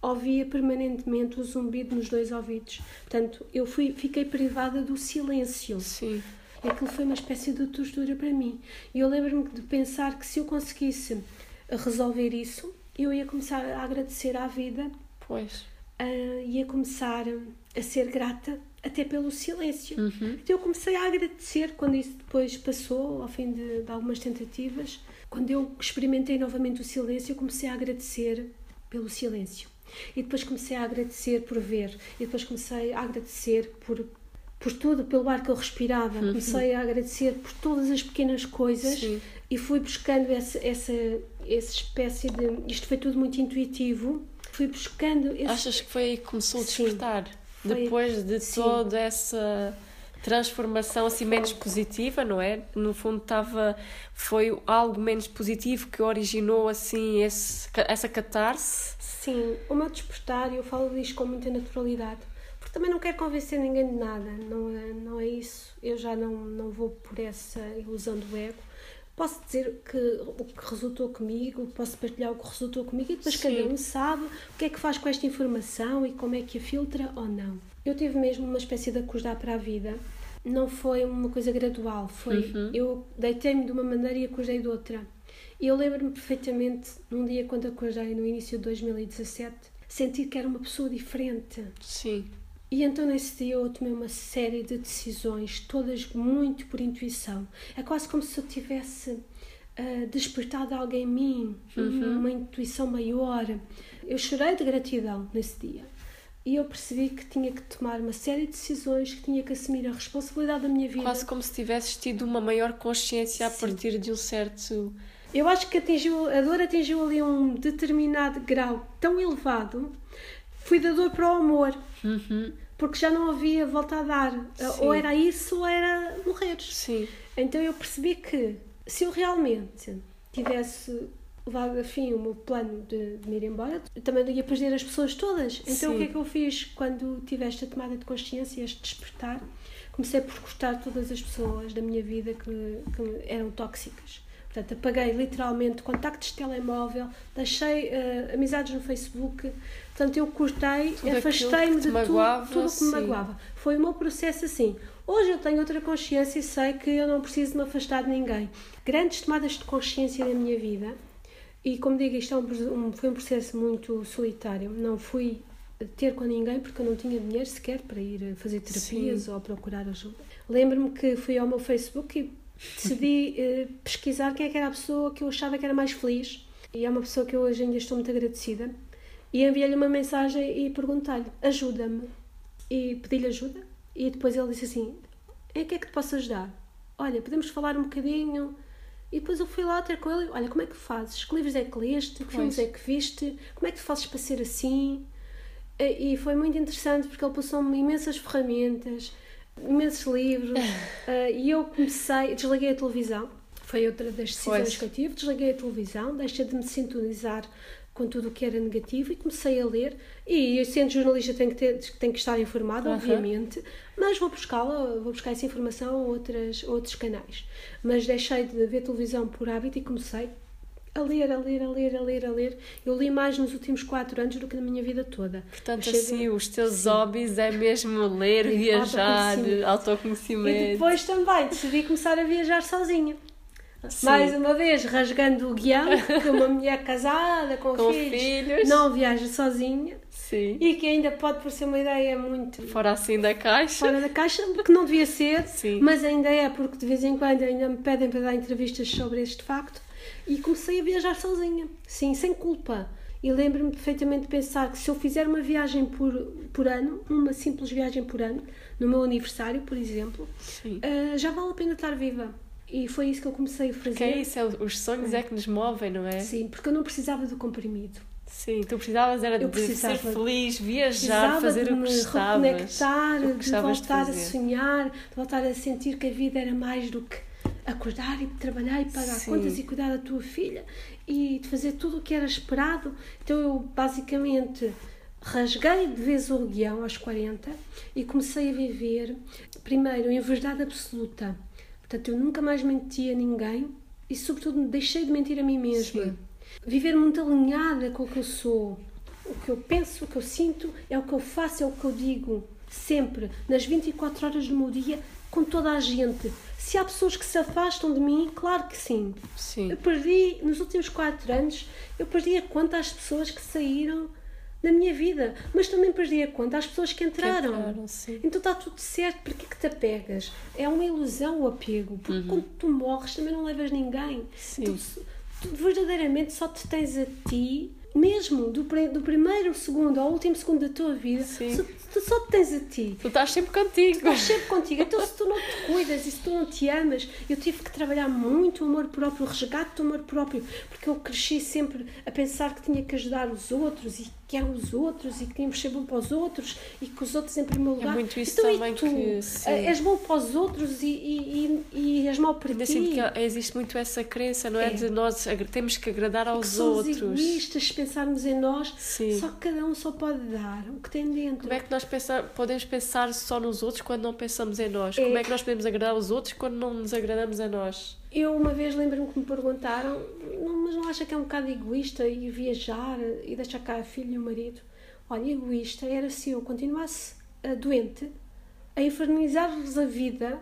ouvia permanentemente o zumbido nos dois ouvidos. Portanto, eu fui, fiquei privada do silêncio. Sim aquilo foi uma espécie de tortura para mim. E eu lembro-me de pensar que se eu conseguisse resolver isso, eu ia começar a agradecer à vida. Pois. Uh, ia começar a ser grata até pelo silêncio. Uhum. Então eu comecei a agradecer quando isso depois passou, ao fim de, de, algumas tentativas. Quando eu experimentei novamente o silêncio, eu comecei a agradecer pelo silêncio. E depois comecei a agradecer por ver. E depois comecei a agradecer por por tudo, pelo ar que eu respirava. Uhum. Comecei a agradecer por todas as pequenas coisas Sim. e fui buscando essa, essa, essa espécie de. Isto foi tudo muito intuitivo. Fui buscando. Esse... Achas que foi aí que começou a despertar? Depois de Sim. toda essa transformação assim menos positiva, não é? No fundo estava foi algo menos positivo que originou assim esse, essa catarse. Sim, o meu despertar, eu falo disto com muita naturalidade também não quero convencer ninguém de nada, não é, não é isso. Eu já não, não vou por essa ilusão do ego. Posso dizer que o que resultou comigo, posso partilhar o que resultou comigo e depois Sim. cada um sabe o que é que faz com esta informação e como é que a filtra ou não. Eu tive mesmo uma espécie de acordar para a vida. Não foi uma coisa gradual, foi uhum. eu deitei-me de uma maneira e acordei de outra. E eu lembro-me perfeitamente, num dia quando acordei no início de 2017, sentir que era uma pessoa diferente. Sim e então nesse dia eu tomei uma série de decisões, todas muito por intuição. É quase como se eu tivesse uh, despertado alguém em mim, uhum. uma intuição maior. Eu chorei de gratidão nesse dia. E eu percebi que tinha que tomar uma série de decisões, que tinha que assumir a responsabilidade da minha vida. Quase como se tivesses tido uma maior consciência a Sim. partir de um certo. Eu acho que atingiu, a dor atingiu ali um determinado grau tão elevado. Fui da dor para o amor. Uhum porque já não havia volta a dar. Sim. Ou era isso ou era morrer. Sim. Então eu percebi que se eu realmente tivesse levado a fim o meu plano de, de me ir embora, também ia perder as pessoas todas. Então Sim. o que é que eu fiz quando tive esta tomada de consciência, este despertar? Comecei por cortar todas as pessoas da minha vida que, que eram tóxicas. Portanto, apaguei literalmente contactos de telemóvel, deixei uh, amizades no Facebook. Portanto, eu cortei, afastei-me de magoava, tudo, tudo que me magoava. Foi o meu processo assim. Hoje eu tenho outra consciência e sei que eu não preciso me afastar de ninguém. Grandes tomadas de consciência na minha vida. E como digo, isto é um, foi um processo muito solitário. Não fui ter com ninguém porque eu não tinha dinheiro sequer para ir fazer terapias Sim. ou procurar ajuda. Lembro-me que fui ao meu Facebook e decidi uh, pesquisar quem é que era a pessoa que eu achava que era mais feliz. E é uma pessoa que eu hoje ainda estou muito agradecida. E enviei-lhe uma mensagem e perguntei-lhe: ajuda-me. E pedi-lhe ajuda. E depois ele disse assim: em que é que te posso ajudar? Olha, podemos falar um bocadinho. E depois eu fui lá ter com ele: olha, como é que fazes? Que livros é que leste? Que filmes é que viste? Como é que tu fazes para ser assim? E foi muito interessante porque ele passou-me imensas ferramentas, imensos livros, uh, *laughs* e eu comecei, desliguei a televisão. Foi outra das decisões pois. que eu tive. Desliguei a televisão, deixei de me sintonizar com tudo o que era negativo e comecei a ler. E eu, sendo jornalista, tenho que, ter, tenho que estar informada, uhum. obviamente, mas vou buscá-la, vou buscar essa informação a outras, outros canais. Mas deixei de ver televisão por hábito e comecei a ler, a ler, a ler, a ler, a ler. Eu li mais nos últimos quatro anos do que na minha vida toda. Portanto, assim, de... os teus Sim. hobbies é mesmo ler, viajar, autoconhecimento. autoconhecimento. E depois também decidi começar a viajar sozinha. Sim. Mais uma vez, rasgando o guião, que uma mulher casada, com, *laughs* com filhos, filhos, não viaja sozinha. Sim. E que ainda pode parecer uma ideia muito. Fora assim da caixa. Fora da caixa, que não devia ser, Sim. mas ainda é, porque de vez em quando ainda me pedem para dar entrevistas sobre este facto. E comecei a viajar sozinha. Sim, sem culpa. E lembro-me perfeitamente de pensar que se eu fizer uma viagem por, por ano, uma simples viagem por ano, no meu aniversário, por exemplo, uh, já vale a pena estar viva e foi isso que eu comecei a fazer. Que é isso, é, os sonhos é que nos movem, não é? Sim, porque eu não precisava do comprimido. Sim, tu precisavas era eu de ser feliz, viajar, fazer o que gostavas. reconectar, de voltar de a sonhar, de voltar a sentir que a vida era mais do que acordar e trabalhar e pagar Sim. contas e cuidar da tua filha e de fazer tudo o que era esperado. Então eu basicamente rasguei de vez o guião aos 40 e comecei a viver primeiro em verdade absoluta Portanto, eu nunca mais menti a ninguém e, sobretudo, deixei de mentir a mim mesma. Sim. Viver muito alinhada com o que eu sou. O que eu penso, o que eu sinto, é o que eu faço, é o que eu digo. Sempre, nas 24 horas do meu dia, com toda a gente. Se há pessoas que se afastam de mim, claro que sim. sim. Eu perdi, nos últimos 4 anos, eu perdi a conta às pessoas que saíram na minha vida, mas também perdi a conta às pessoas que entraram. Que entraram então está tudo certo, para que, que te apegas? É uma ilusão o apego, porque uhum. quando tu morres também não levas ninguém. Tu, tu verdadeiramente só te tens a ti mesmo do, do primeiro segundo ao último segundo da tua vida, Sim. Tu só te tens a ti. Tu estás sempre contigo. Tu estás sempre contigo. Então, se tu não te cuidas e se tu não te amas, eu tive que trabalhar muito o amor próprio, o resgate do amor próprio, porque eu cresci sempre a pensar que tinha que ajudar os outros e que eram os outros e que tínhamos ser bom para os outros e que os outros em primeiro é lugar. É muito isso então, também tu, que sim. és bom para os outros e, e, e, e és mau para Ainda ti. que existe muito essa crença, não é? é. De nós temos que agradar aos que outros. Somos egoístas, pensarmos em nós, sim. só que cada um só pode dar o que tem dentro. Como é que nós pensar, podemos pensar só nos outros quando não pensamos em nós? Como é que nós podemos agradar aos outros quando não nos agradamos a nós? Eu uma vez lembro-me que me perguntaram, mas não acha que é um bocado egoísta ir viajar e deixar cá a filha e o marido? Olha, egoísta era se eu continuasse uh, doente, a infernizar-lhes a vida,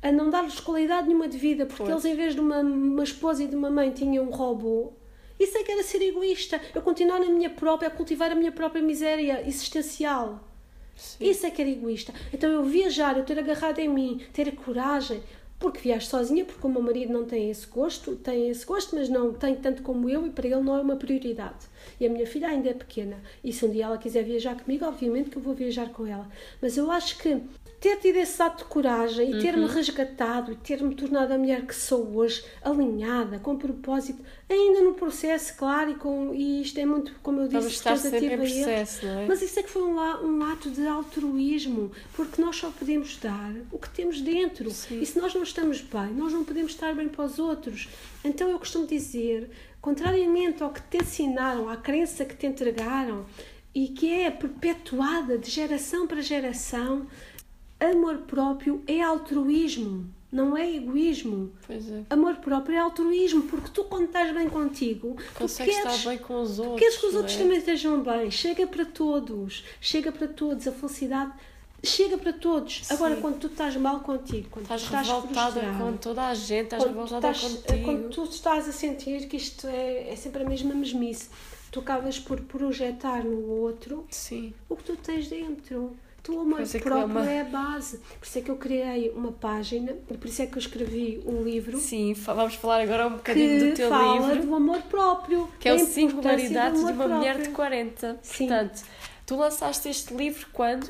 a não dar-lhes qualidade nenhuma de vida, porque pois. eles, em vez de uma, uma esposa e de uma mãe, tinham um robô. Isso é que era ser egoísta. Eu continuar na minha própria, a cultivar a minha própria miséria existencial. Sim. Isso é que era egoísta. Então eu viajar, eu ter agarrado em mim, ter a coragem, porque viajo sozinha, porque o meu marido não tem esse gosto, tem esse gosto, mas não tem tanto como eu e para ele não é uma prioridade. E a minha filha ainda é pequena. E se um dia ela quiser viajar comigo, obviamente que eu vou viajar com ela. Mas eu acho que ter tido esse ato de coragem e ter-me uhum. resgatado e ter-me tornado a mulher que sou hoje, alinhada, com propósito, ainda no processo, claro, e, com, e isto é muito, como eu disse, estar sempre em processo, não é? Mas isso é que foi um, um, ato de altruísmo, porque nós só podemos dar o que temos dentro. Sim. E se nós não estamos bem, nós não podemos estar bem para os outros. Então eu costumo dizer, contrariamente ao que te ensinaram, à crença que te entregaram, e que é perpetuada de geração para geração, Amor próprio é altruísmo, não é egoísmo. Pois é. Amor próprio é altruísmo, porque tu, quando estás bem contigo, consegues estar bem com os outros. Queres que os outros é? também estejam bem. Chega para todos, chega para todos. A felicidade chega para todos. Sim. Agora, quando tu estás mal contigo, quando estás, estás revoltada com toda a gente, estás revoltada estás, contigo. Quando tu estás a sentir que isto é, é sempre a mesma mesmice, tu acabas por projetar no outro Sim. o que tu tens dentro. Tu, amor é próprio é, uma... é, a base. Por isso é que eu criei uma página, por isso é que eu escrevi um livro. Sim, vamos falar agora um bocadinho do teu fala livro. do amor próprio. Que é o Singularidades de uma própria. mulher de 40. Sim. Portanto, Tu lançaste este livro quando?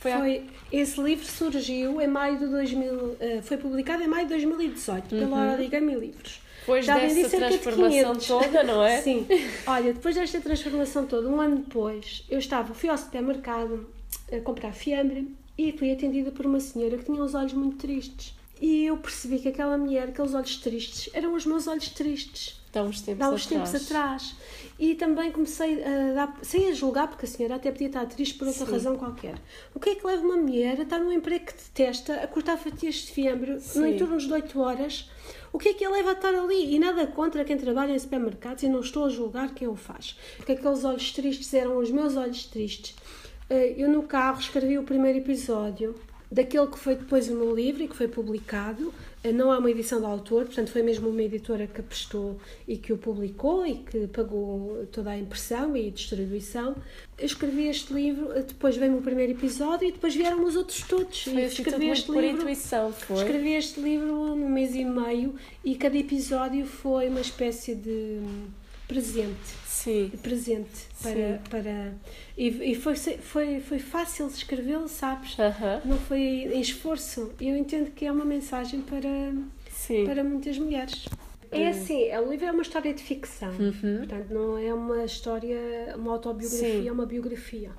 Foi, foi Esse livro surgiu em maio de 2000, uh, foi publicado em maio de 2018 uhum. pela Origami Livros. Depois Já dessa transformação de toda, não é? Sim. *laughs* Olha, depois desta transformação toda, um ano depois, eu estava, fui ao supermercado a comprar fiambre e fui atendida por uma senhora que tinha os olhos muito tristes. E eu percebi que aquela mulher, aqueles olhos tristes, eram os meus olhos tristes. Há uns tempos, Há uns atrás. tempos atrás. E também comecei a dar, sem a julgar, porque a senhora até podia estar triste por outra Sim. razão qualquer. O que é que leva uma mulher a estar num emprego que detesta, a cortar fatias de fiambre Sim. no entorno de 8 horas? O que é que a leva a estar ali? E nada contra quem trabalha em supermercados e não estou a julgar quem o faz. Porque aqueles olhos tristes eram os meus olhos tristes. Eh, eu no carro escrevi o primeiro episódio daquele que foi depois o meu livro e que foi publicado. Eh, não é uma edição do autor, portanto foi mesmo uma editora que apostou e que o publicou e que pagou toda a impressão e distribuição. Eu escrevi este livro, eh, depois veio o primeiro episódio e depois vieram os outros todos. Foi e assim escrevi este livro, intuição, foi? Escrevi este livro num mês e meio e cada episódio foi uma espécie de presente Sim. presente para, Sim. para e, e foi, foi, foi fácil escrevê-lo, sabes? Uh -huh. Não foi em esforço. Eu entendo que é uma mensagem para, Sim. para muitas mulheres. É assim, o livro é uma história de ficção, uhum. portanto não é uma história, uma autobiografia, é uma biografia.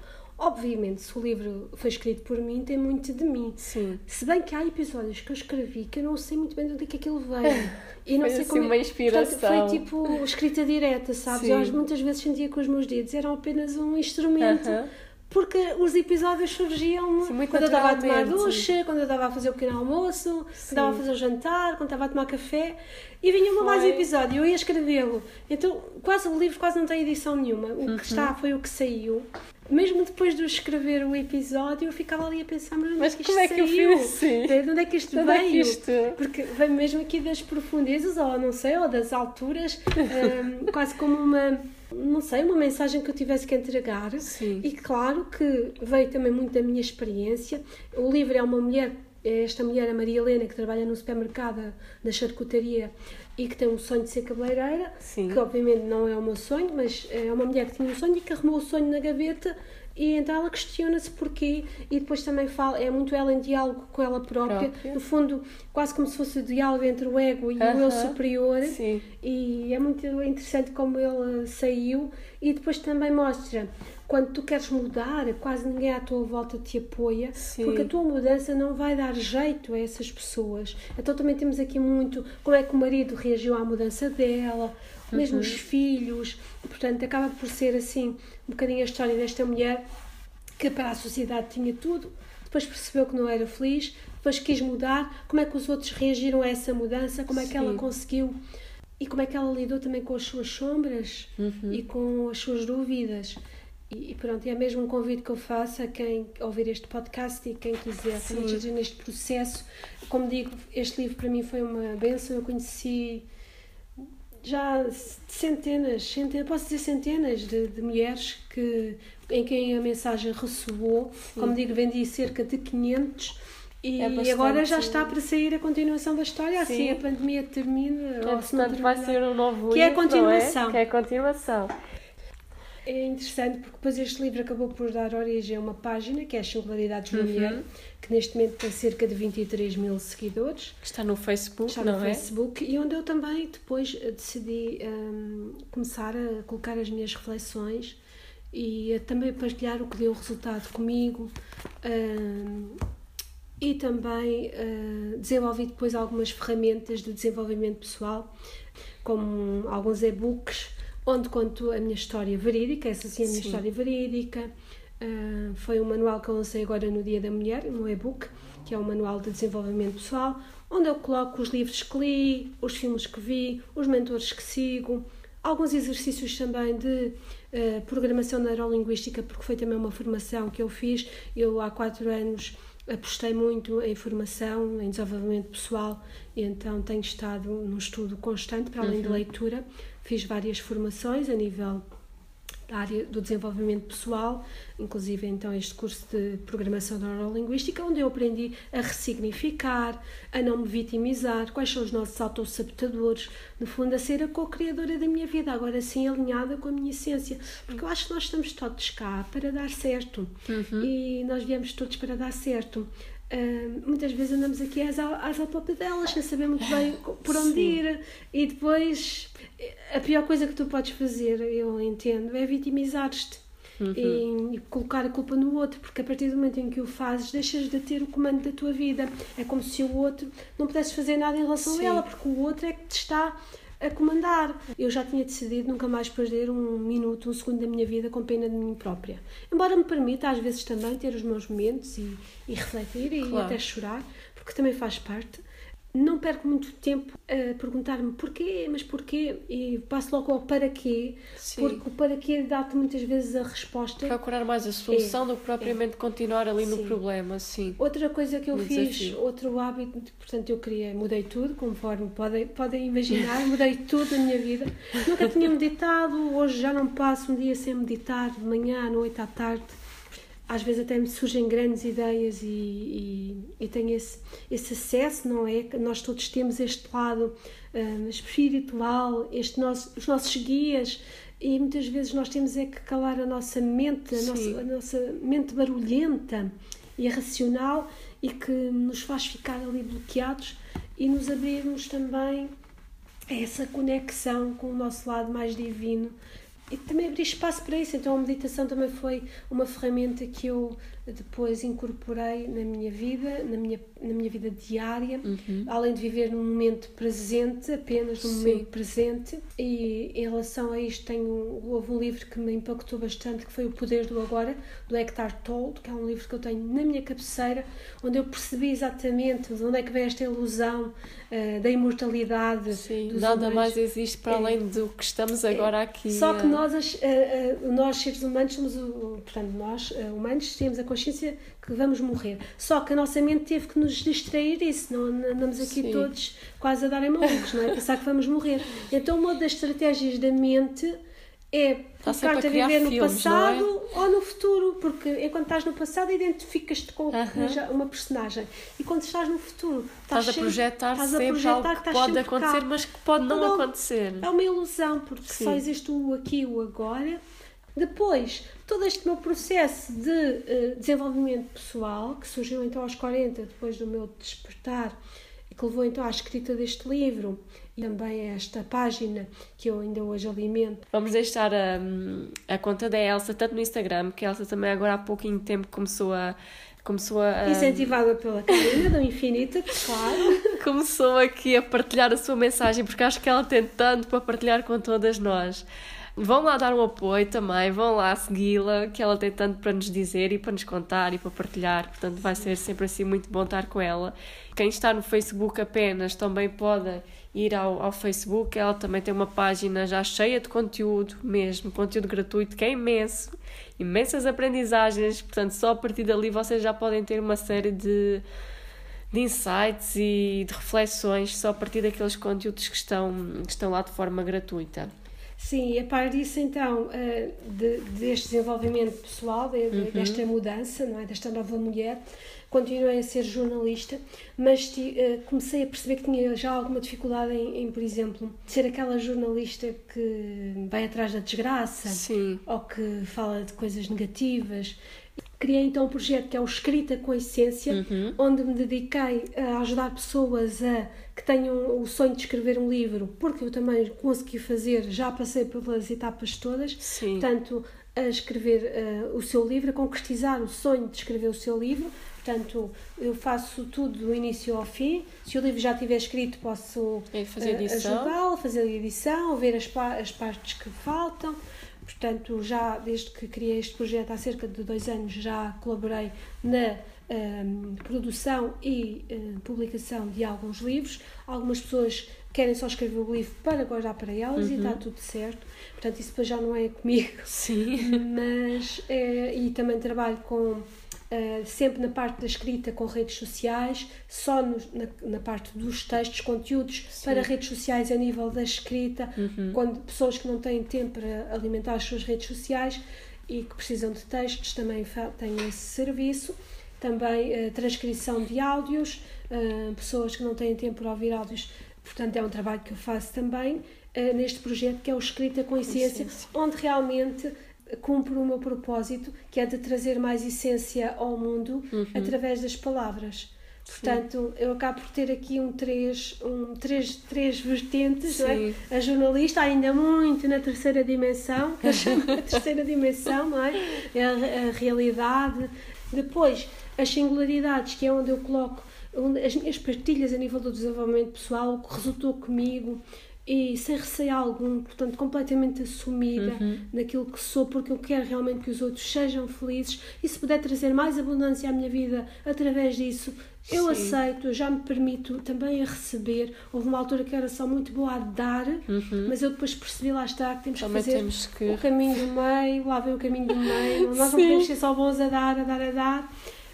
Obviamente, se o livro foi escrito por mim, tem muito de mim. Sim. Se bem que há episódios que eu escrevi que eu não sei muito bem de onde é que aquilo veio. *laughs* E não foi sei assim como. É- uma inspiração. Portanto, foi tipo escrita direta, sabes? Sim. Eu muitas vezes sentia que os meus dedos eram apenas um instrumento. Uh -huh. Porque os episódios surgiam Sim, quando eu estava a tomar ducha, quando eu estava a fazer o pequeno almoço, Sim. quando estava a fazer o jantar, quando estava a tomar café. E vinha uma mais episódio, eu ia escrevê-lo. Então, quase o livro quase não tem edição nenhuma. O uhum. que está foi o que saiu mesmo depois de eu escrever o episódio, eu ficava ali a pensar, mas, mas é como é que eu fiz assim? De onde é que isto veio? É que isto... Porque vem mesmo aqui das profundezas, ou não sei, ou das alturas, *laughs* um, quase como uma, não sei, uma mensagem que eu tivesse que entregar. Sim. E claro que veio também muito da minha experiência. O livro é uma mulher é esta mulher, a Maria Helena, que trabalha no supermercado da charcutaria e que tem um sonho de ser cabeleireira, Sim. que obviamente não é o meu sonho, mas é uma mulher que tinha um sonho e que arrumou o sonho na gaveta e então ela questiona-se porquê e depois também fala, é muito ela em diálogo com ela própria, própria. no fundo quase como se fosse o diálogo entre o ego e uh -huh. o eu superior Sim. e é muito interessante como ele saiu e depois também mostra quando tu queres mudar, quase ninguém à tua volta te apoia, Sim. porque a tua mudança não vai dar jeito a essas pessoas. Então também temos aqui muito como é que o marido reagiu à mudança dela, mesmo uhum. os filhos. Portanto, acaba por ser assim um bocadinho a história desta mulher que para a sociedade tinha tudo, depois percebeu que não era feliz, depois quis mudar, como é que os outros reagiram a essa mudança, como é que Sim. ela conseguiu e como é que ela lidou também com as suas sombras uhum. e com as suas dúvidas. E pronto, é mesmo um convite que eu faço a quem ouvir este podcast e quem quiser se neste processo. Como digo, este livro para mim foi uma benção. Eu conheci já centenas, centenas posso dizer centenas de, de, mulheres que, em quem a mensagem ressoou. Sim. Como digo, vendi cerca de 500 e é agora já está para sair a continuação da história, assim Sim. assim a pandemia termina. É, ou se não vai ser um novo que livro, é a continuação. É? Que é a continuação. É interessante porque depois este livro acabou por dar origem a uma página que é as Singularidades do uhum. que neste momento tem cerca de 23 mil seguidores. Que está no Facebook, está não no é? Facebook e onde eu também depois eh, decidi um, começar a colocar as minhas reflexões e a também partilhar o que deu resultado comigo. Um, e também uh, desenvolvi depois algumas ferramentas de desenvolvimento pessoal, como alguns e-books onde conto a minha história verídica, essa sim é a minha sim. história verídica. Uh, foi um manual que eu lancei agora no Dia da Mulher, um e-book, que é um manual de desenvolvimento pessoal, onde eu coloco os livros que li, os filmes que vi, os mentores que sigo, alguns exercícios também de uh, programação neurolinguística, porque foi também uma formação que eu fiz. Eu há quatro anos apostei muito em formação, em desenvolvimento pessoal, e então tenho estado num estudo constante, para além uhum. de leitura, Fiz várias formações a nível da área do desenvolvimento pessoal, inclusive então este curso de programação neurolinguística, onde eu aprendi a ressignificar, a não me vitimizar, quais são os nossos autossabotadores, no fundo a ser a co-criadora da minha vida, agora sim alinhada com a minha essência, porque eu acho que nós estamos todos cá para dar certo uhum. e nós viemos todos para dar certo. Uh, muitas vezes andamos aqui às, às autopedelas sem saber muito bem por onde Sim. ir e depois a pior coisa que tu podes fazer, eu entendo, é vitimizar-te uhum. e, e, colocar a culpa no outro, porque a partir do momento em que o fazes, deixas de ter o comando da tua vida. É como se o outro não pudesse fazer nada em relação Sim. a ela, porque o outro é que te está a comandar. Eu já tinha decidido nunca mais perder um minuto, um segundo da minha vida com pena de mim própria. Embora me permita, às vezes, também ter os meus momentos e, e refletir e claro. até chorar, porque também faz parte não perco muito tempo a perguntar-me porquê, mas porquê, e passo logo ao para quê, Sim. porque o para quê dá-te muitas vezes a resposta. Procurar mais a solução é, do que propriamente é. continuar ali Sim. no problema, sim. Outra coisa que eu no fiz, desafio. outro hábito, portanto eu queria, mudei tudo, conforme podem, podem imaginar, *laughs* mudei tudo na minha vida. Nunca tinha meditado, hoje já não passo um dia sem meditar, de manhã, à noite, à tarde às vezes até me surgem grandes ideias e, e, e tenho esse, esse acesso, não é? Nós todos temos este lado um, espiritual, este nosso, os nossos guias e muitas vezes nós temos é que calar a nossa mente, a nossa, a nossa mente barulhenta e irracional e que nos faz ficar ali bloqueados e nos abrirmos também a essa conexão com o nosso lado mais divino e também abrir espaço para isso. Então a meditação também foi uma ferramenta que eu depois incorporei na minha vida, na minha, na minha vida diária, uhum. além de viver num momento presente, apenas num Sim. momento presente. E em relação a isto, tenho, houve um livro que me impactou bastante, que foi O Poder do Agora, do Hector Tolle, que é um livro que eu tenho na minha cabeceira, onde eu percebi exatamente de onde é que vem esta ilusão uh, da imortalidade. Sim, nada humanos. mais existe para é, além do que estamos agora é, aqui. Só que nós, uh, uh, nós seres humanos, somos, portanto, nós humanos, temos a consciência que vamos morrer. Só que a nossa mente teve que nos distrair isso, não andamos aqui Sim. todos quase a darem malucos, não é? Pensar que vamos morrer. Então, uma das estratégias da mente é colocar-te a, viver no passado é? ou no futuro, porque enquanto estás no passado identificas-te com uh -huh. uma personagem e quando estás no futuro estás, estás a projetar estás sempre a projetar algo que, que pode acontecer, cá. mas que pode não, não acontecer. É uma ilusão, porque Sim. só existe o aqui e o agora depois, todo este meu processo de uh, desenvolvimento pessoal, que surgiu então aos 40, depois do meu despertar, e que levou então à escrita deste livro e também a esta página que eu ainda hoje alimento. Vamos deixar a, a conta da Elsa, tanto no Instagram, que a Elsa também agora há pouquinho tempo começou a começou a. Incentivada pela Karina do Infinita, claro. *laughs* começou aqui a partilhar a sua mensagem, porque acho que ela tem tanto para partilhar com todas nós. Vão lá dar um apoio também, vão lá segui-la, que ela tem tanto para nos dizer e para nos contar e para partilhar, portanto vai ser sempre assim muito bom estar com ela. Quem está no Facebook apenas também pode ir ao, ao Facebook, ela também tem uma página já cheia de conteúdo mesmo, conteúdo gratuito que é imenso, imensas aprendizagens, portanto só a partir dali vocês já podem ter uma série de de insights e de reflexões só a partir daqueles conteúdos que estão, que estão lá de forma gratuita. Sim, a par disso, então, eh, de, deste desenvolvimento pessoal, de, uhum. desta mudança, não é? desta nova mulher, continuei a ser jornalista, mas uh, comecei a perceber que tinha já alguma dificuldade em, em, por exemplo, ser aquela jornalista que vai atrás da desgraça Sim. ou que fala de coisas negativas. Criei então um projeto que é o Escrita com Essência, uhum. onde me dediquei a ajudar pessoas a que tenham o sonho de escrever um livro, porque eu também consegui fazer, já passei pelas etapas todas, Sim. portanto, a escrever uh, o seu livro, a concretizar o sonho de escrever o seu livro. Portanto, eu faço tudo do início ao fim. Se o livro já estiver escrito, posso é uh, ajudá-lo, fazer a edição, ver as, as partes que faltam. Portanto, já desde que criei este projeto há cerca de dois anos, já colaborei na um, produção e uh, publicação de alguns livros. Algumas pessoas querem só escrever o livro para guardar para elas uhum. e está uhum. tudo certo. Portanto, isso depois já não é comigo. Sim. *laughs* Mas, é, e também trabalho com uh, sempre na parte da escrita com redes sociais, só no, na, na, parte dos textos, conteúdos Sim. para redes sociais a nível da escrita, uhum. quando pessoas que não têm tempo para alimentar as suas redes sociais e que precisam de textos também têm esse serviço. Também uh, transcrição de áudios, uh, pessoas que não têm tempo para ouvir áudios, portanto, é um trabalho que eu faço também neste projeto que é o Escrita com Essência, onde realmente cumpro o meu propósito, que é de trazer mais essência ao mundo uhum. através das palavras. Portanto, Sim. eu acabo por ter aqui um três, um, três, três vertentes. É? A jornalista, ainda muito na terceira dimensão, *laughs* a terceira dimensão, não é? é? A, a, realidade. Depois, as singularidades, que é onde eu coloco as minhas partilhas a nível do desenvolvimento pessoal, o que resultou comigo, e sem receio algum, portanto, completamente assumida uhum. naquilo que sou, porque eu quero realmente que os outros sejam felizes e se puder trazer mais abundância à minha vida através disso, eu Sim. aceito, eu já me permito também a receber. Houve uma altura que era só muito boa a dar, uhum. mas eu depois percebi, lá está, que temos também que fazer temos que... o caminho do meio, lá vem o caminho do meio, nós Sim. não podemos ser só bons a dar, a dar, a dar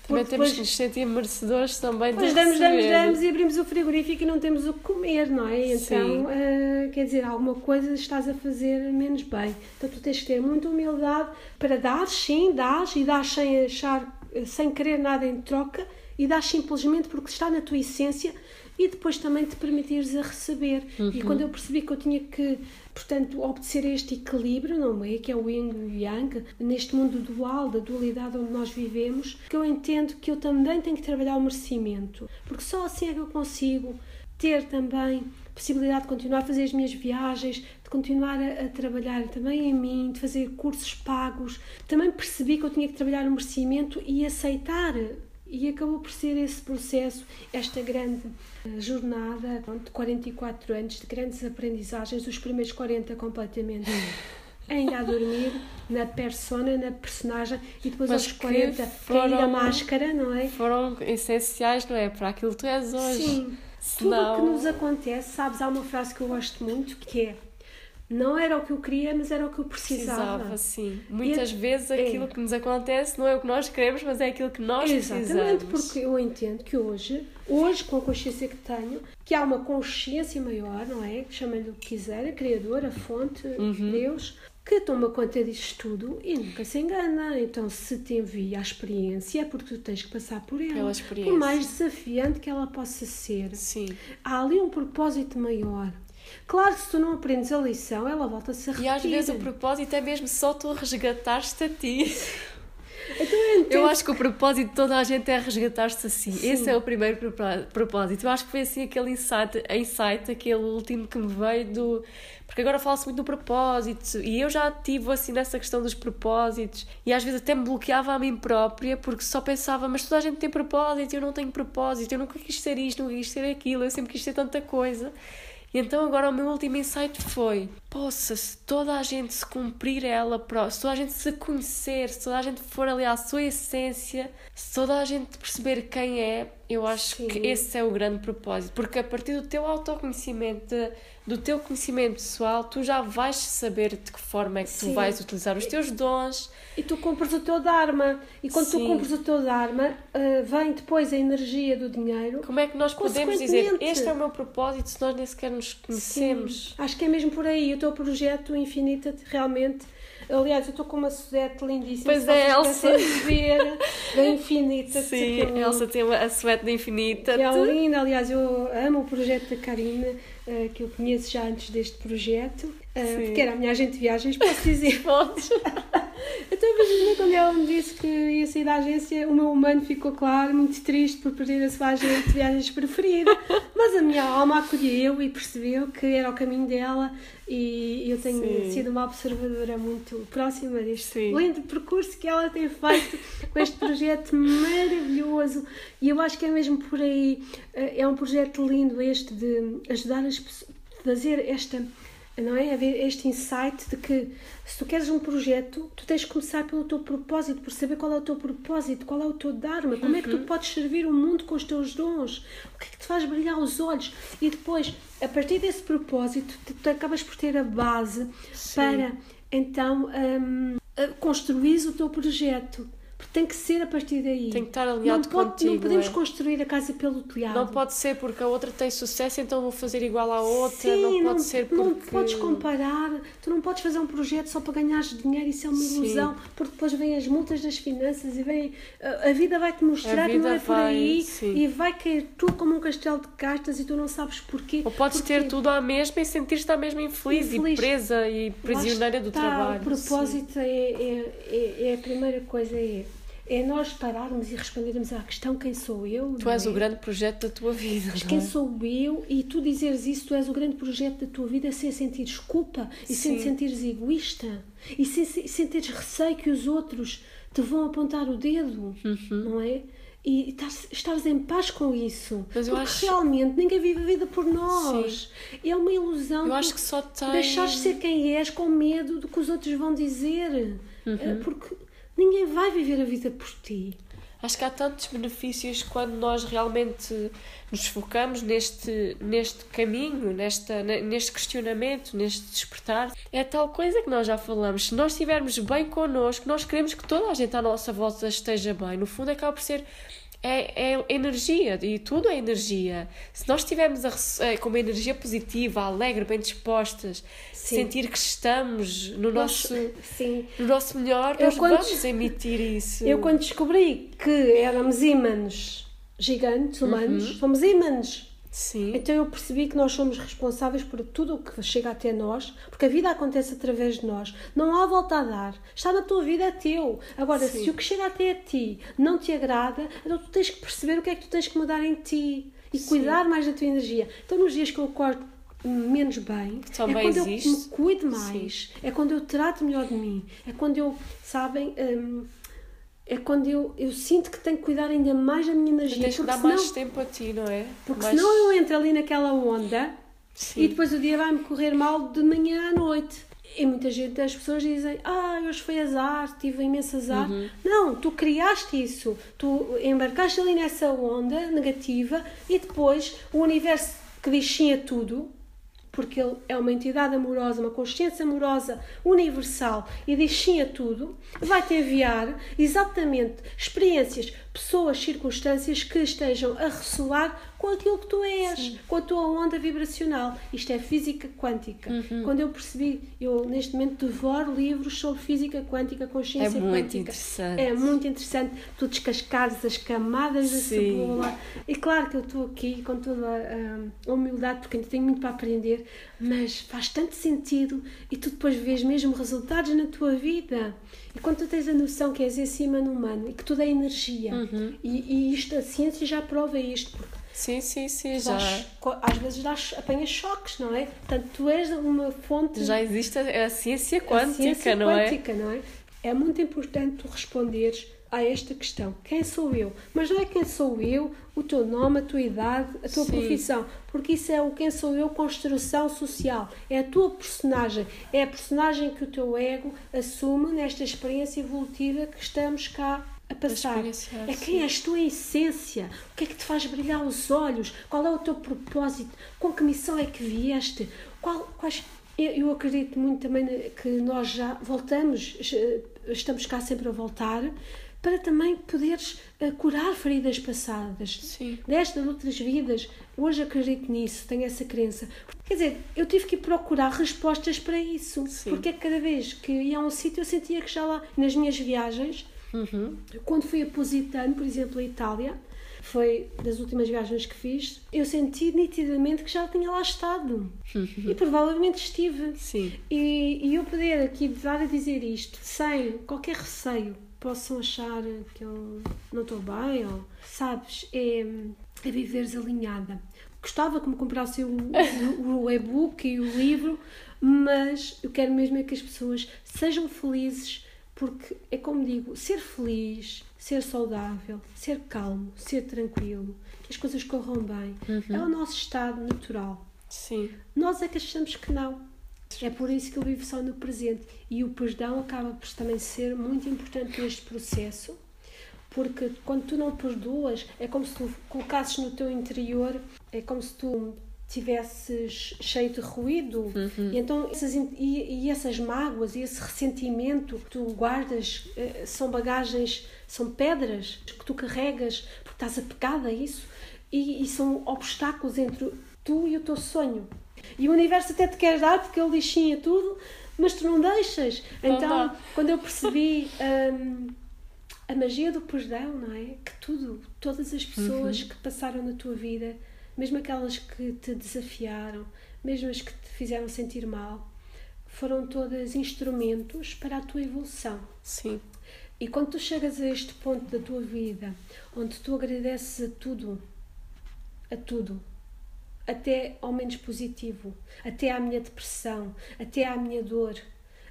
também temos que nos sentir merecedores também de damos, damos, damos e abrimos o frigorífico e não temos o que comer, não é? Então, uh, quer dizer, alguma coisa estás a fazer menos bem. Então tu tens que ter muita humildade para dar, sim, dás e dás sem achar, sem querer nada em troca e dás simplesmente porque está na tua essência e depois também te permitires a receber. Uhum. E quando eu percebi que eu tinha que, portanto, a este equilíbrio, não é? Que é o yin e o yang, neste mundo dual, da dualidade onde nós vivemos, que eu entendo que eu também tenho que trabalhar o merecimento. Porque só assim é que eu consigo ter também possibilidade de continuar a fazer as minhas viagens, de continuar a, a, trabalhar também em mim, de fazer cursos pagos. Também percebi que eu tinha que trabalhar o merecimento e aceitar e acabou por ser esse processo, esta grande eh, jornada de 44 anos de grandes aprendizagens, os primeiros 40 completamente *laughs* ainda a dormir na persona, na personagem e depois Mas aos 40 foram, cair a máscara, não é? Foram essenciais, não é? Para aquilo que tu és hoje. Sim. Senão... Tudo o que nos acontece, sabes, há uma frase que eu gosto muito que é não era o que eu queria, mas era o que eu precisava. Precisava, sim. Muitas e, vezes aquilo é. que nos acontece não é o que nós queremos, mas é aquilo que nós Exatamente, precisamos. Exatamente, porque eu entendo que hoje, hoje com a consciência que tenho, que há uma consciência maior, não é? Chama-lhe o que quiser, a Criador, a fonte, uhum. Deus, que toma conta disto tudo e nunca se engana. Então, se te envia a experiência, é porque tu tens que passar por ela. Por mais desafiante que ela possa ser. Sim. Há ali um propósito maior. Claro que se tu não aprendes a lição, ela volta-se a repetir. E às vezes o propósito é mesmo só tu resgatares-te a ti. *laughs* Então, eu, eu, acho que o propósito de toda a gente é resgatar-se a si. Sim. Esse é o primeiro propósito. Eu acho que foi assim aquele insight, insight, aquele último que me veio do. Porque agora fala-se muito do propósito e eu já tive assim nessa questão dos propósitos e às vezes até me bloqueava a mim própria porque só pensava, mas toda a gente tem propósito, eu não tenho propósito, eu nunca quis ser isto, nunca quis ser aquilo, eu sempre quis ser tanta coisa. E então agora o meu último insight foi: possa, se toda a gente se cumprir ela própria, se toda a gente se conhecer, se toda a gente for ali à sua essência, se toda a gente perceber quem é, eu acho Sim. que esse é o grande propósito. Porque a partir do teu autoconhecimento, do teu conhecimento pessoal, tu já vais saber de que forma é que Sim. tu vais utilizar os teus dons. E tu compras o teu Dharma. E quando Sim. tu compras o teu Dharma, uh, vem depois a energia do dinheiro. Como é que nós podemos dizer este é o meu propósito se nós nem sequer nos conhecemos? Sim. Acho que é mesmo por aí. O teu projeto Infinita realmente Aliás, eu estou com uma suéte lindíssima. Pois é, Elsa. ver da Infinita. *laughs* Sim, a Elsa tem a suéte da Infinita. É linda. Aliás, eu amo o projeto da Karina, eh, que eu conheço já antes deste projeto. Uh, porque era a minha agente de viagens, posso dizer. *laughs* Podes. *laughs* então, imagina quando ela me disse que ia sair da agência, o meu humano ficou, claro, muito triste por perder a sua agente de viagens preferida. Mas a minha alma acolheu e percebeu que era o caminho dela e eu tenho Sim. sido uma observadora muito próxima deste Sim. lindo percurso que ela tem feito com este projeto maravilhoso. E eu acho que é mesmo por aí. Eh, é um projeto lindo este de ajudar as pessoas, fazer esta não é? Haver este insight de que se tu queres um projeto, tu tens de começar pelo teu propósito, por saber qual é o teu propósito, qual é o teu Dharma, como é que tu uhum. podes servir o mundo com os teus dons, o que é que te faz brilhar os olhos e depois, a partir desse propósito, tu, tu acabas por ter a base Sim. para então um, construir o teu projeto. Porque tem que ser a partir daí. Tem que estar alinhado não pode, contigo. Não podemos é? construir a casa pelo telhado. Não pode ser porque a outra tem sucesso, então vou fazer igual à outra. Sim, não pode não, ser porque. não podes comparar. Tu não podes fazer um projeto só para ganhar dinheiro, isso é uma Sim. ilusão. Porque depois vêm as multas das finanças e vem. A a vida vai-te mostrar que não é por vai, aí sim. e vai cair tudo como um castelo de cartas e tu não sabes porquê. Ou podes ter tudo à mesma e sentir-te à mesma infeliz, Infeliz. e presa e prisioneira do trabalho. O propósito é, é, é, é a primeira coisa, é, é nós pararmos e respondermos à questão quem sou eu. Sim. Tu és é? o grande projeto da tua vida. Mas quem é? sou eu e tu dizeres isso, tu és o grande projeto da tua vida sem sentires culpa e sem te Sim. sentires egoísta e sem, sem sentires receio que os outros te vão apontar o dedo, Uhum. não é? E estares, estares em paz com isso. Mas eu Porque acho- realmente ninguém vive a vida por nós. É uma ilusão. Eu acho que só tem. Deixares de ser quem és com medo do que os outros vão dizer. Uhum. Eh, Porque ninguém vai viver a vida por ti. Acho que há tantos benefícios quando nós realmente nos focamos neste, neste caminho, nesta, ne- neste questionamento, neste despertar. É tal coisa que nós já falamos. Se nós estivermos bem connosco, nós queremos que toda a gente à nossa volta esteja bem. No fundo, acaba por ser. É, é energia e tudo é energia. Se nós estivermos eh, com uma energia positiva, alegre, bem dispostas, Sim. sentir que estamos no nosso, Sim. no nosso melhor, Eu nós quando- vamos emitir isso. Eu quando descobri que éramos ímãs gigantes, humanos, Uhum. somos ímãs. Sim. Então eu percebi que nós somos responsáveis por tudo o que chega até nós, porque a vida acontece através de nós. Não há volta a dar. Está na tua vida, é teu. Agora, Sim. se o que chega até a ti não te agrada, então tu tens que perceber o que é que tu tens que mudar em ti e cuidar mais da tua energia. Então, nos dias que eu acordo menos bem, é quando existe. eu me cuido mais, é quando eu trato melhor de mim, é quando eu, sabem, hum, é quando eu, eu sinto que tenho que cuidar ainda mais da minha energia. Tens que dar senão, mais tempo a ti, não é? porque Mais- senão eu entro ali naquela onda Sim. e depois o dia vai-me correr mal de manhã à noite. E muita gente, as pessoas dizem, ah, hoje foi azar, tive imenso azar. Uhum. Não, tu criaste isso, tu embarcaste ali nessa onda negativa e depois o universo que diz sim a tudo, porque ele é uma entidade amorosa, uma consciência amorosa universal e diz sim a tudo, vai-te enviar exatamente experiências, pessoas, circunstâncias que estejam a ressoar com aquilo que tu és, com a tua onda vibracional. Isto é física quântica. Uhum. Quando eu percebi, eu neste momento devoro livros sobre física quântica, consciência É muito quântica. interessante. É muito interessante tu descascares as camadas da Sim. cebola. E claro que eu estou aqui com toda a, a humildade, porque ainda tenho muito para aprender, mas faz tanto sentido e tu depois vês mesmo resultados na tua vida. E quando tu tens a noção que és esse imã humano e que tudo é energia, Uhum. e, e isto, a ciência já prova isto, porque Sim, sim, sim, já, dás- às vezes dás, apanhas choques, não é? Portanto, tu és uma fonte já existe a, a ciência a quântica, ciência não é? quântica, não é? É muito importante tu responderes a esta questão. Quem sou eu? Mas não é quem sou eu, o teu nome, a tua idade, a tua Sim. profissão. Porque isso é o quem sou eu, construção social. É a tua personagem. É a personagem que o teu ego assume nesta experiência evolutiva que estamos cá a passar. experienciar, É quem és tu em essência. O que é que te faz brilhar os olhos? Qual é o teu propósito? Com que missão é que vieste? Qual, quais eu, eu acredito muito também que nós já voltamos, eh, estamos cá sempre a voltar, para também poderes eh, curar feridas passadas. Sim. Destas outras vidas, hoje acredito nisso, tenho essa crença. Quer dizer, eu tive que procurar respostas para isso. Sim. Porque é cada vez que ia a um sítio eu sentia que já lá, nas minhas viagens, Uhum. quando fui a Positano, por exemplo, a Itália, foi das últimas viagens que fiz, eu senti nitidamente que já tinha lá estado. E provavelmente estive. Sim. E, e eu poder aqui dar a dizer isto sem qualquer receio, possam achar que eu não estou bem, ou sabes, é, é viveres alinhada. Gostava que me comprasse o, o, o e-book e o livro, mas eu quero mesmo é que as pessoas sejam felizes, porque é como digo, ser feliz, ser saudável, ser calmo, ser tranquilo, que as coisas corram bem, é o nosso estado natural. Sim. Nós é que achamos que não. É por isso que eu vivo só no presente. E o perdão acaba por também ser muito importante neste processo, porque quando tu não perdoas, é como se tu colocasses no teu interior, é como se tu tivesses cheio de ruído Uhum. e então essas, e, e essas mágoas e esse ressentimento que tu guardas eh, são bagagens, são pedras que tu carregas porque estás apegada a isso e, e são obstáculos entre tu e o teu sonho. E o universo até te quer dar porque ele lixinha tudo, mas tu não deixas. Não Então, dá. quando eu percebi hum, a magia do perdão, não é? Que tudo, todas as pessoas que passaram na tua vida, mesmo aquelas que te desafiaram, mesmo as que te fizeram sentir mal, foram todas instrumentos para a tua evolução. Sim. E quando tu chegas a este ponto da tua vida, onde tu agradeces a tudo, a tudo, até ao menos positivo, até à minha depressão, até à minha dor,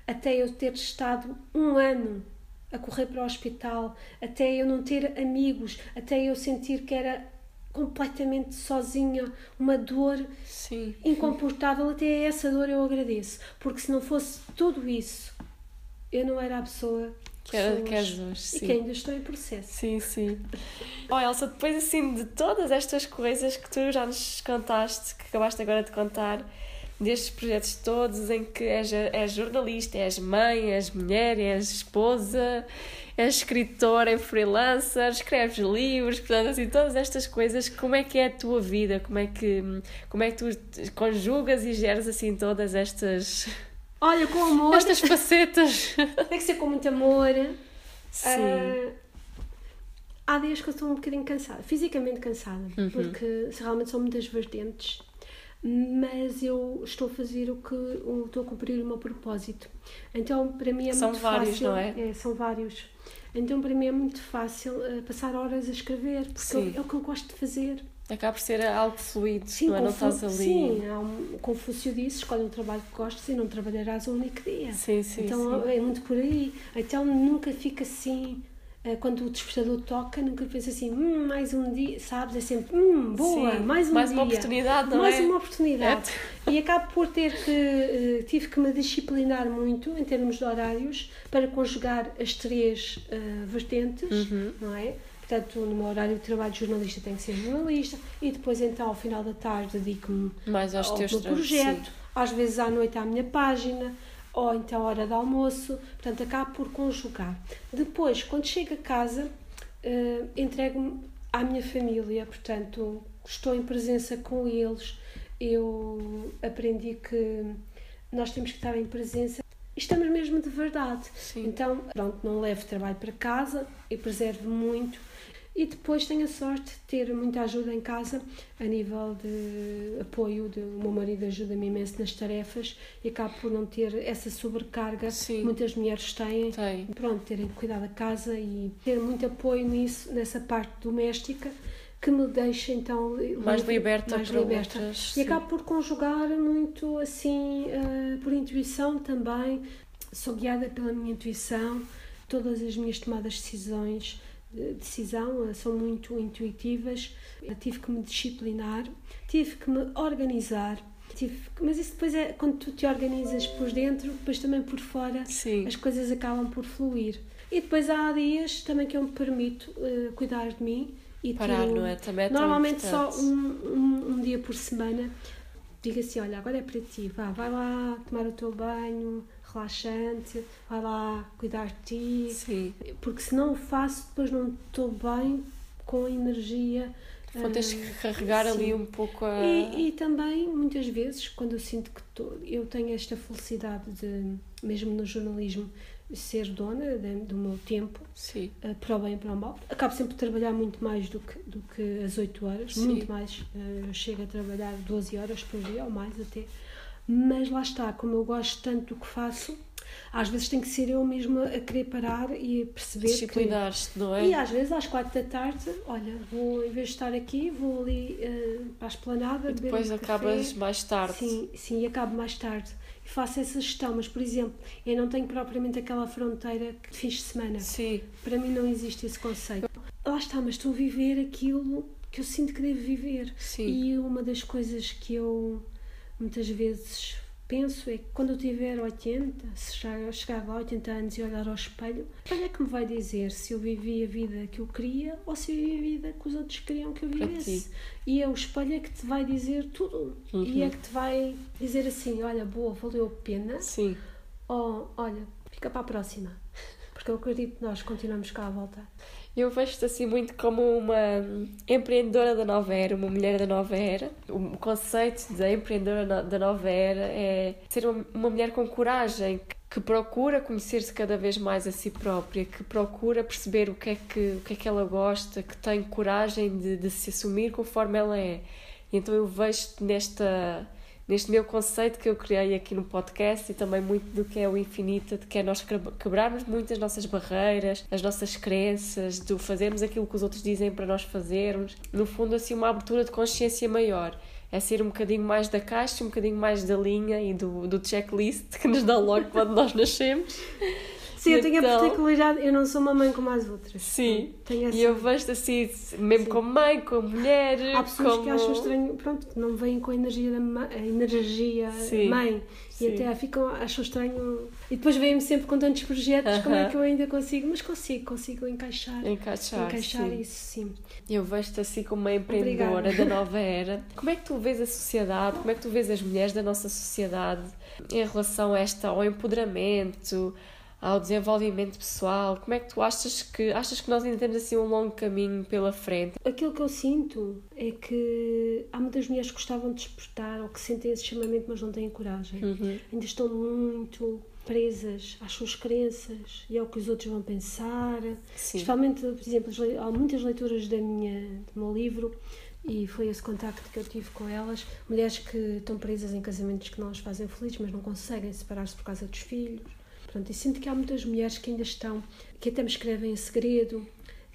até eu ter estado um ano a correr para o hospital, até eu não ter amigos, até eu sentir que era completamente sozinha, uma dor Sim. incomportável, até essa dor eu agradeço, porque se não fosse tudo isso, eu não era a pessoa Que, era, sou que és hoje. hoje, e sim. que ainda estou em processo. Sim, sim. Oh, Elsa, depois assim de todas estas coisas que tu já nos contaste, que acabaste agora de contar, destes projetos todos em que és, és jornalista, és mãe, és mulher, és esposa, és escritora, é freelancer, escreves livros, portanto, assim, todas estas coisas, como é que é a tua vida? Como é que, como é que tu conjugas e geres assim todas estas, Olha, com amor, estas facetas? tem que ser com muito amor. Sim. Ah, há dias que eu estou um bocadinho cansada, fisicamente cansada, Uhum. porque realmente são muitas vertentes. Mas eu estou a fazer o que estou a cumprir o meu propósito. Então, para mim é São muito vários, fácil. não é? São vários. Então, para mim é muito fácil ah, passar horas a escrever, porque Sim. é o que eu gosto de fazer. Acaba por ser algo fluido, não é? Não Confu- estás ali. Sim, há um, o Confúcio disse: escolhe um trabalho que gostes e não trabalharás um único dia. Sim, sim, então sim. é muito por aí. Então nunca fica assim. eh, Quando o despertador toca, nunca pensa assim, hum, mais um dia, sabes? É sempre, hum, boa, Sim, mais um mais dia. uma oportunidade, não mais é? uma oportunidade. E acabo por ter que, eh, tive que me disciplinar muito em termos de horários para conjugar as três eh, vertentes, Uhum. não é? Portanto, no meu horário de trabalho de jornalista tenho que ser jornalista e depois então ao final da tarde dedico-me Mais aos ao teus meu projeto, sim. às vezes à noite à minha página, ou então à hora de almoço, portanto acabo por conjugar. Depois, quando chego a casa, eh, entrego-me à minha família, portanto estou em presença com eles. Eu aprendi que nós temos que estar em presença estamos mesmo de verdade. Sim. Então, pronto, não levo trabalho para casa, eu preservo muito e depois tenho a sorte de ter muita ajuda em casa a nível de apoio. De, o meu marido ajuda-me imenso nas tarefas e acabo por não ter essa sobrecarga Sim. que muitas mulheres têm. Tem. Pronto, terem que cuidar da casa e ter muito apoio nisso, nessa parte doméstica que me deixa então Mais livre, liberta mais liberta. outras. E sim. acabo por conjugar muito assim, eh, por intuição também. Sou guiada pela minha intuição. Todas as minhas tomadas de decisões, de decisão, eh, são muito intuitivas. Eu tive que me disciplinar, tive que me organizar. Tive, mas isso depois é quando tu te organizas por dentro, depois também por fora Sim. as coisas acabam por fluir. E depois há dias também que eu me permito eh, cuidar de mim e Parar, tiro- não é? Também é Normalmente só um, um, um dia por semana digo assim, olha, agora é para ti, vá, vai lá tomar o teu banho relaxante, vai lá cuidar de ti, Sim. porque se não o faço, depois não estou bem com a energia. Então tens que carregar sim. ali um pouco a. E, e também, muitas vezes, quando eu sinto que tô, eu tenho esta felicidade de, mesmo no jornalismo, ser dona de- do meu tempo, Sim. eh, para o bem e para o mal. Acabo sempre de trabalhar muito mais do que, do que as 8 horas, Sim. muito mais. Eh, Eu chego a trabalhar 12 horas por dia, ou mais até. Mas lá está, como eu gosto tanto do que faço, às vezes tem que ser eu mesma a querer parar e a perceber que Disciplinar-te, não é? e às vezes às quatro da tarde, olha, vou em vez de estar aqui, vou ali eh, para a esplanada, E depois um acabas café. mais tarde. Sim, sim, e acabo mais tarde. E faço essa gestão, mas por exemplo, eu não tenho propriamente aquela fronteira de fins de semana. Sim. Para mim não existe esse conceito. Lá está, mas estou a viver aquilo que eu sinto que devo viver. Sim. E uma das coisas que eu muitas vezes penso é que quando eu tiver 80, se já chegar lá 80 anos e olhar ao espelho, quem é que me vai dizer se eu vivi a vida que eu queria ou se eu vivi a vida que os outros queriam que eu vivesse? E é o espelho é que te vai dizer tudo. Uhum. E é que te vai dizer assim: olha, boa, valeu a pena. Sim. Ou olha, fica para a próxima. *laughs* Porque eu acredito que nós continuamos cá a voltar. Eu vejo-te assim muito como uma empreendedora da nova era, uma mulher da nova era. O conceito da empreendedora da nova era é ser uma mulher com coragem, que procura conhecer-se cada vez mais a si própria, que procura perceber o que é que, o que, é que ela gosta, que tem coragem de, de se assumir conforme ela é. E então eu vejo-te nesta neste meu conceito que eu criei aqui no podcast e também muito do que é o infinito, de que é nós quebrarmos muitas nossas barreiras, as nossas crenças, de fazermos aquilo que os outros dizem para nós fazermos. No fundo, assim, uma abertura de consciência maior. É ser um bocadinho mais da caixa, um bocadinho mais da linha e do, do checklist *laughs* que nos dá logo quando nós nascemos. Sim, eu tenho então, a particularidade, eu não sou uma mãe como as outras. Sim, tenho e eu vejo assim, mesmo Sim. como mãe, como mulher. Há pessoas como... que acham estranho, pronto, não vêm com a energia da ma... a energia Sim. mãe. Sim. E até ficam, acham estranho. E depois vêm-me sempre com tantos projetos, uh -huh. como é que eu ainda consigo? Mas consigo, consigo encaixar. Encaixar, encaixar sim. isso, sim. Eu vejo-te assim como uma empreendedora Obrigada. da *laughs* nova era. Como é que tu vês a sociedade, como é que tu vês as mulheres da nossa sociedade em relação a esta, ao empoderamento? Ao desenvolvimento pessoal? Como é que tu achas que achas que nós ainda temos assim um longo caminho pela frente? Aquilo que eu sinto é que há muitas mulheres que gostavam de despertar ou que sentem esse chamamento, mas não têm coragem. Uhum. Ainda estão muito presas às suas crenças e ao que os outros vão pensar. Sim. Principalmente, por exemplo, há muitas leituras da minha, do meu livro e foi esse contacto que eu tive com elas. Mulheres que estão presas em casamentos que não as fazem felizes, mas não conseguem separar-se por causa dos filhos Pronto, e sinto que há muitas mulheres que ainda estão, que até me escrevem em segredo,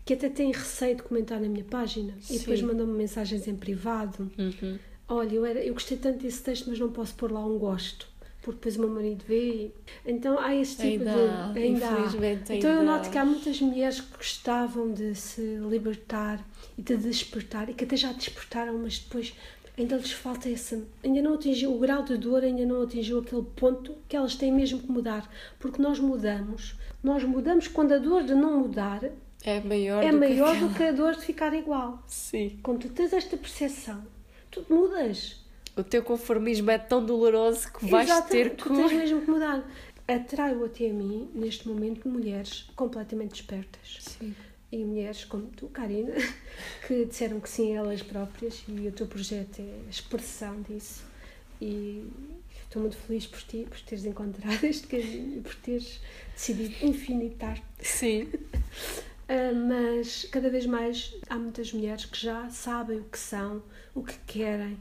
que até têm receio de comentar na minha página Sim. e depois mandam-me mensagens em privado. Uhum. Olha, eu, era, eu gostei tanto desse texto, mas não posso pôr lá um gosto porque depois o meu marido vê. Então há esse tipo ainda, de. Ainda infelizmente, Então eu noto que há muitas mulheres que gostavam de se libertar e de despertar e que até já despertaram, mas depois ainda lhes falta esse. Ainda não atingiu o grau de dor, ainda não atingiu aquele ponto que elas têm mesmo que mudar. Porque nós mudamos. Nós mudamos quando a dor de não mudar é maior, é do, maior que do que a dor de ficar igual. Sim. Quando tu tens esta percepção, tu mudas. O teu conformismo é tão doloroso que vais ter que. Tu tens mesmo que mudar. Atraio até a mim, neste momento, mulheres completamente despertas. Sim e mulheres como tu, Karina, *laughs* que disseram que sim elas próprias e o teu projeto é a expressão disso. E estou muito feliz por ti, por teres encontrado *laughs* este caminho por teres decidido infinitar. Sim. uh, *laughs* mas cada vez mais há muitas mulheres que já sabem o que são, o que querem,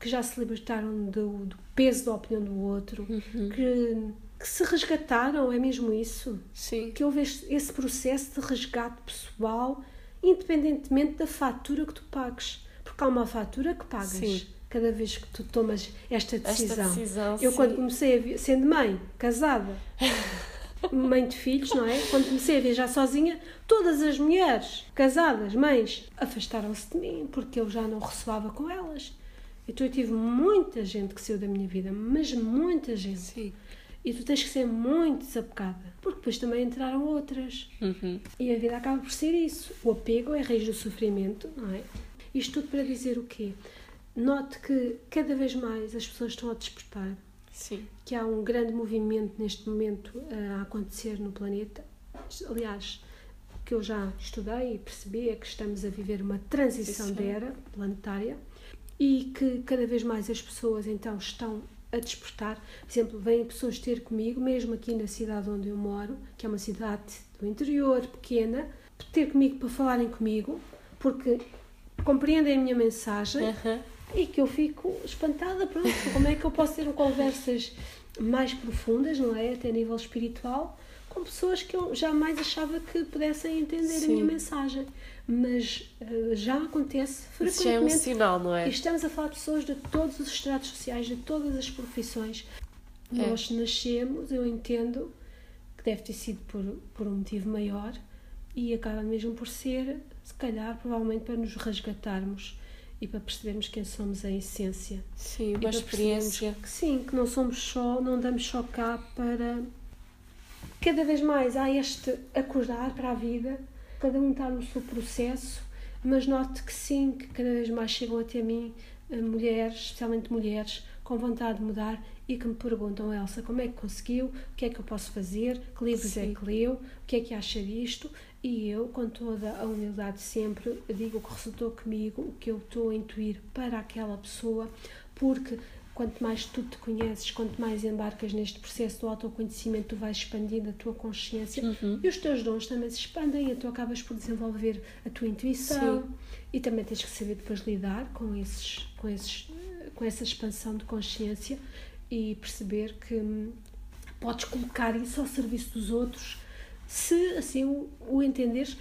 que já se libertaram do, do peso da opinião do outro, uhum. que que se resgataram, é mesmo isso? Sim. Que houve esse processo de resgate pessoal, independentemente da fatura que tu pagues. Porque há uma fatura que pagas. Sim. Cada vez que tu tomas esta decisão. Esta decisão eu, sim. quando comecei a sendo mãe, casada, *laughs* mãe de filhos, não é? Quando comecei a viajar sozinha, todas as mulheres casadas, mães, afastaram-se de mim porque eu já não ressoava com elas. Então eu tive muita gente que saiu da minha vida, mas muita gente. Sim. E tu tens que ser muito desapegada, porque depois também entraram outras. Uhum. E a vida acaba por ser isso. O apego é a raiz do sofrimento, não é? Isto tudo para dizer o quê? Note que cada vez mais as pessoas estão a despertar. Sim. Que há um grande movimento neste momento eh, a acontecer no planeta. Aliás, o que eu já estudei e percebi é que estamos a viver uma transição de era planetária e que cada vez mais as pessoas então estão a despertar. Por exemplo, vêm pessoas ter comigo, mesmo aqui na cidade onde eu moro, que é uma cidade do interior, pequena, ter comigo para falarem comigo, porque compreendem a minha mensagem uhum. e que eu fico espantada, pronto, como é que eu posso ter conversas mais profundas, não é? Até a nível espiritual, com pessoas que eu jamais achava que pudessem entender Sim. a minha mensagem mas uh, já acontece frequentemente. Isso já é um sinal, não é? E estamos a falar de pessoas de todos os estratos sociais, de todas as profissões. É. Nós nascemos, eu entendo que deve ter sido por, por um motivo maior e acaba mesmo por ser, se calhar, provavelmente para nos resgatarmos e para percebermos quem somos em essência. Sim, uma experiência. Que, sim, que não somos só, não damos só cá para. Cada vez mais há este acordar para a vida, cada um está no seu processo, mas note que sim, que cada vez mais chegam até mim eh, mulheres, especialmente mulheres, com vontade de mudar e que me perguntam, Elsa, como é que conseguiu? O que é que eu posso fazer? Que livros é Sim. é que leu? O que é que acha disto? E eu, com toda a humildade sempre, digo o que resultou comigo, o que eu estou a intuir para aquela pessoa, porque quanto mais tu te conheces, quanto mais embarcas neste processo do autoconhecimento, tu vais expandindo a tua consciência uhum. e os teus dons também se expandem e tu acabas por desenvolver a tua intuição Sim. e também tens que saber depois lidar com, esses, com, esses, com essa expansão de consciência e perceber que hum, podes colocar isso ao serviço dos outros se assim o, o entenderes.